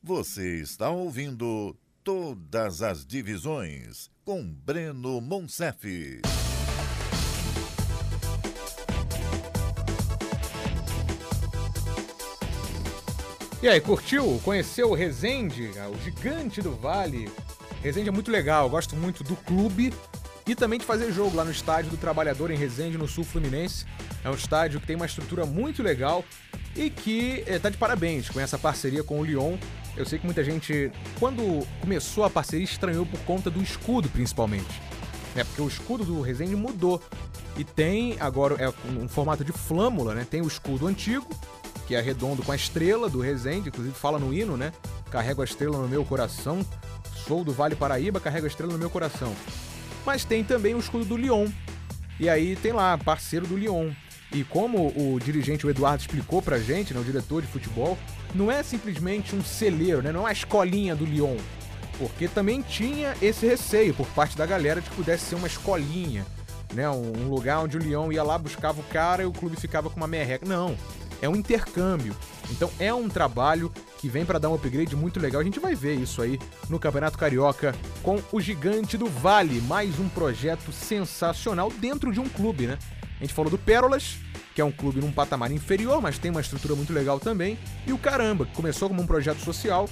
Você está ouvindo todas as divisões com Breno Monsef. E aí, curtiu? Conheceu o Resende, o gigante do Vale? Resende é muito legal, eu gosto muito do clube e também de fazer jogo lá no estádio do Trabalhador em Resende, no Sul Fluminense. É um estádio que tem uma estrutura muito legal e que está de parabéns com essa parceria com o Lyon. Eu sei que muita gente, quando começou a parceria, estranhou por conta do escudo, principalmente. É porque o escudo do Resende mudou. E tem agora é um formato de flâmula, né? Tem o escudo antigo, que é redondo com a estrela do Resende, inclusive fala no hino, né? Carrego a estrela no meu coração. Sou do Vale Paraíba, carrego a estrela no meu coração. Mas tem também o escudo do Lyon. E aí tem lá, parceiro do Lyon. E como o dirigente, o Eduardo, explicou pra gente, né, o diretor de futebol, não é simplesmente um celeiro, né, não é a escolinha do Lyon. Porque também tinha esse receio por parte da galera de que pudesse ser uma escolinha, né, um lugar onde o Lyon ia lá, buscava o cara e o clube ficava com uma merreca. Não, é um intercâmbio. Então é um trabalho que vem para dar um upgrade muito legal. A gente vai ver isso aí no Campeonato Carioca com o Gigante do Vale, mais um projeto sensacional dentro de um clube, né? A gente falou do Pérolas, que é um clube num patamar inferior, mas tem uma estrutura muito legal também. E o Caramba, que começou como um projeto social,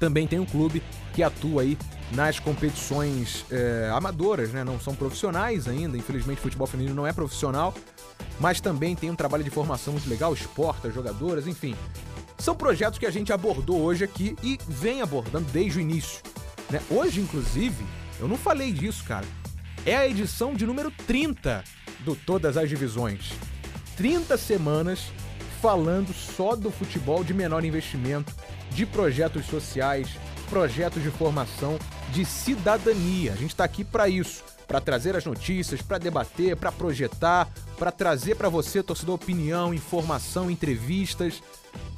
também tem um clube que atua aí nas competições é, amadoras, né? Não são profissionais ainda, infelizmente o futebol feminino não é profissional, mas também tem um trabalho de formação muito legal, exporta jogadoras, enfim. São projetos que a gente abordou hoje aqui e vem abordando desde o início. Né? Hoje, inclusive, eu não falei disso, cara. É a edição de número 30 do Todas as Divisões. 30 semanas falando só do futebol de menor investimento, de projetos sociais, projetos de formação, de cidadania. A gente está aqui para isso, para trazer as notícias, para debater, para projetar, para trazer para você, torcedor, opinião, informação, entrevistas.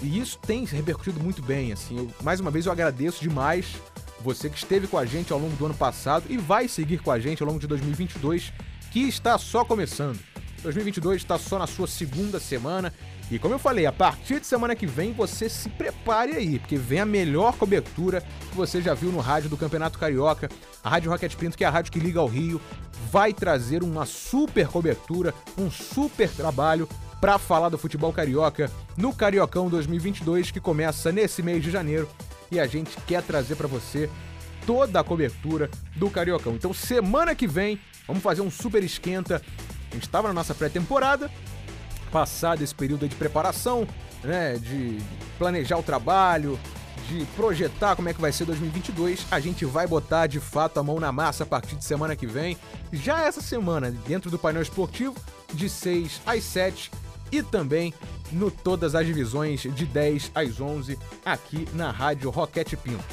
E isso tem repercutido muito bem, assim. Eu, mais uma vez eu agradeço demais você que esteve com a gente ao longo do ano passado e vai seguir com a gente ao longo de 2022, que está só começando. 2022 está só na sua segunda semana e como eu falei, a partir de semana que vem você se prepare aí, porque vem a melhor cobertura que você já viu no rádio do Campeonato Carioca. A Rádio Rocket Pinto, que é a rádio que liga ao Rio, vai trazer uma super cobertura, um super trabalho para falar do futebol carioca no Cariocão 2022 que começa nesse mês de janeiro e a gente quer trazer para você toda a cobertura do Cariocão. Então, semana que vem, vamos fazer um super esquenta. A gente estava na nossa pré-temporada, passado esse período de preparação, né, de planejar o trabalho, de projetar como é que vai ser 2022, a gente vai botar de fato a mão na massa a partir de semana que vem. Já essa semana, dentro do painel esportivo, de 6 às 7 e também no todas as divisões de 10 às 11 aqui na Rádio Roquete Pinto.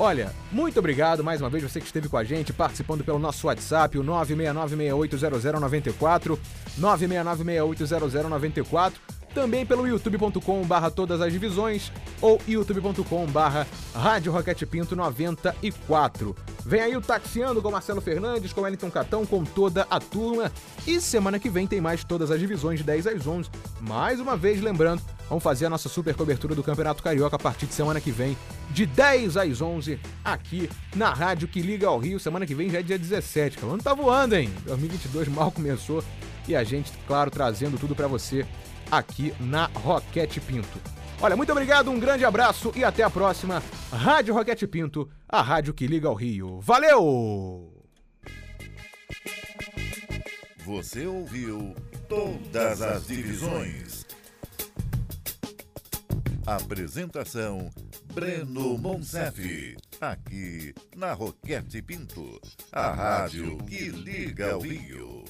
Olha, muito obrigado mais uma vez você que esteve com a gente, participando pelo nosso WhatsApp, o 969680094, 969680094, também pelo youtube.com barra todas as divisões ou youtube.com barra Rádio Roquete Pinto 94. Vem aí o Taxiando com Marcelo Fernandes, com Wellington Catão, com toda a turma. E semana que vem tem mais todas as divisões de 10 às 11. Mais uma vez, lembrando, vamos fazer a nossa super cobertura do Campeonato Carioca a partir de semana que vem, de 10 às 11, aqui na rádio que liga ao Rio. Semana que vem já é dia 17. O ano tá voando, hein? 2022 mal começou. E a gente, claro, trazendo tudo para você aqui na Roquete Pinto. Olha, muito obrigado, um grande abraço e até a próxima. Rádio Roquete Pinto, a rádio que liga ao Rio. Valeu! Você ouviu Todas as Divisões. Apresentação Breno Monsef. Aqui na Roquete Pinto, a rádio que liga ao Rio.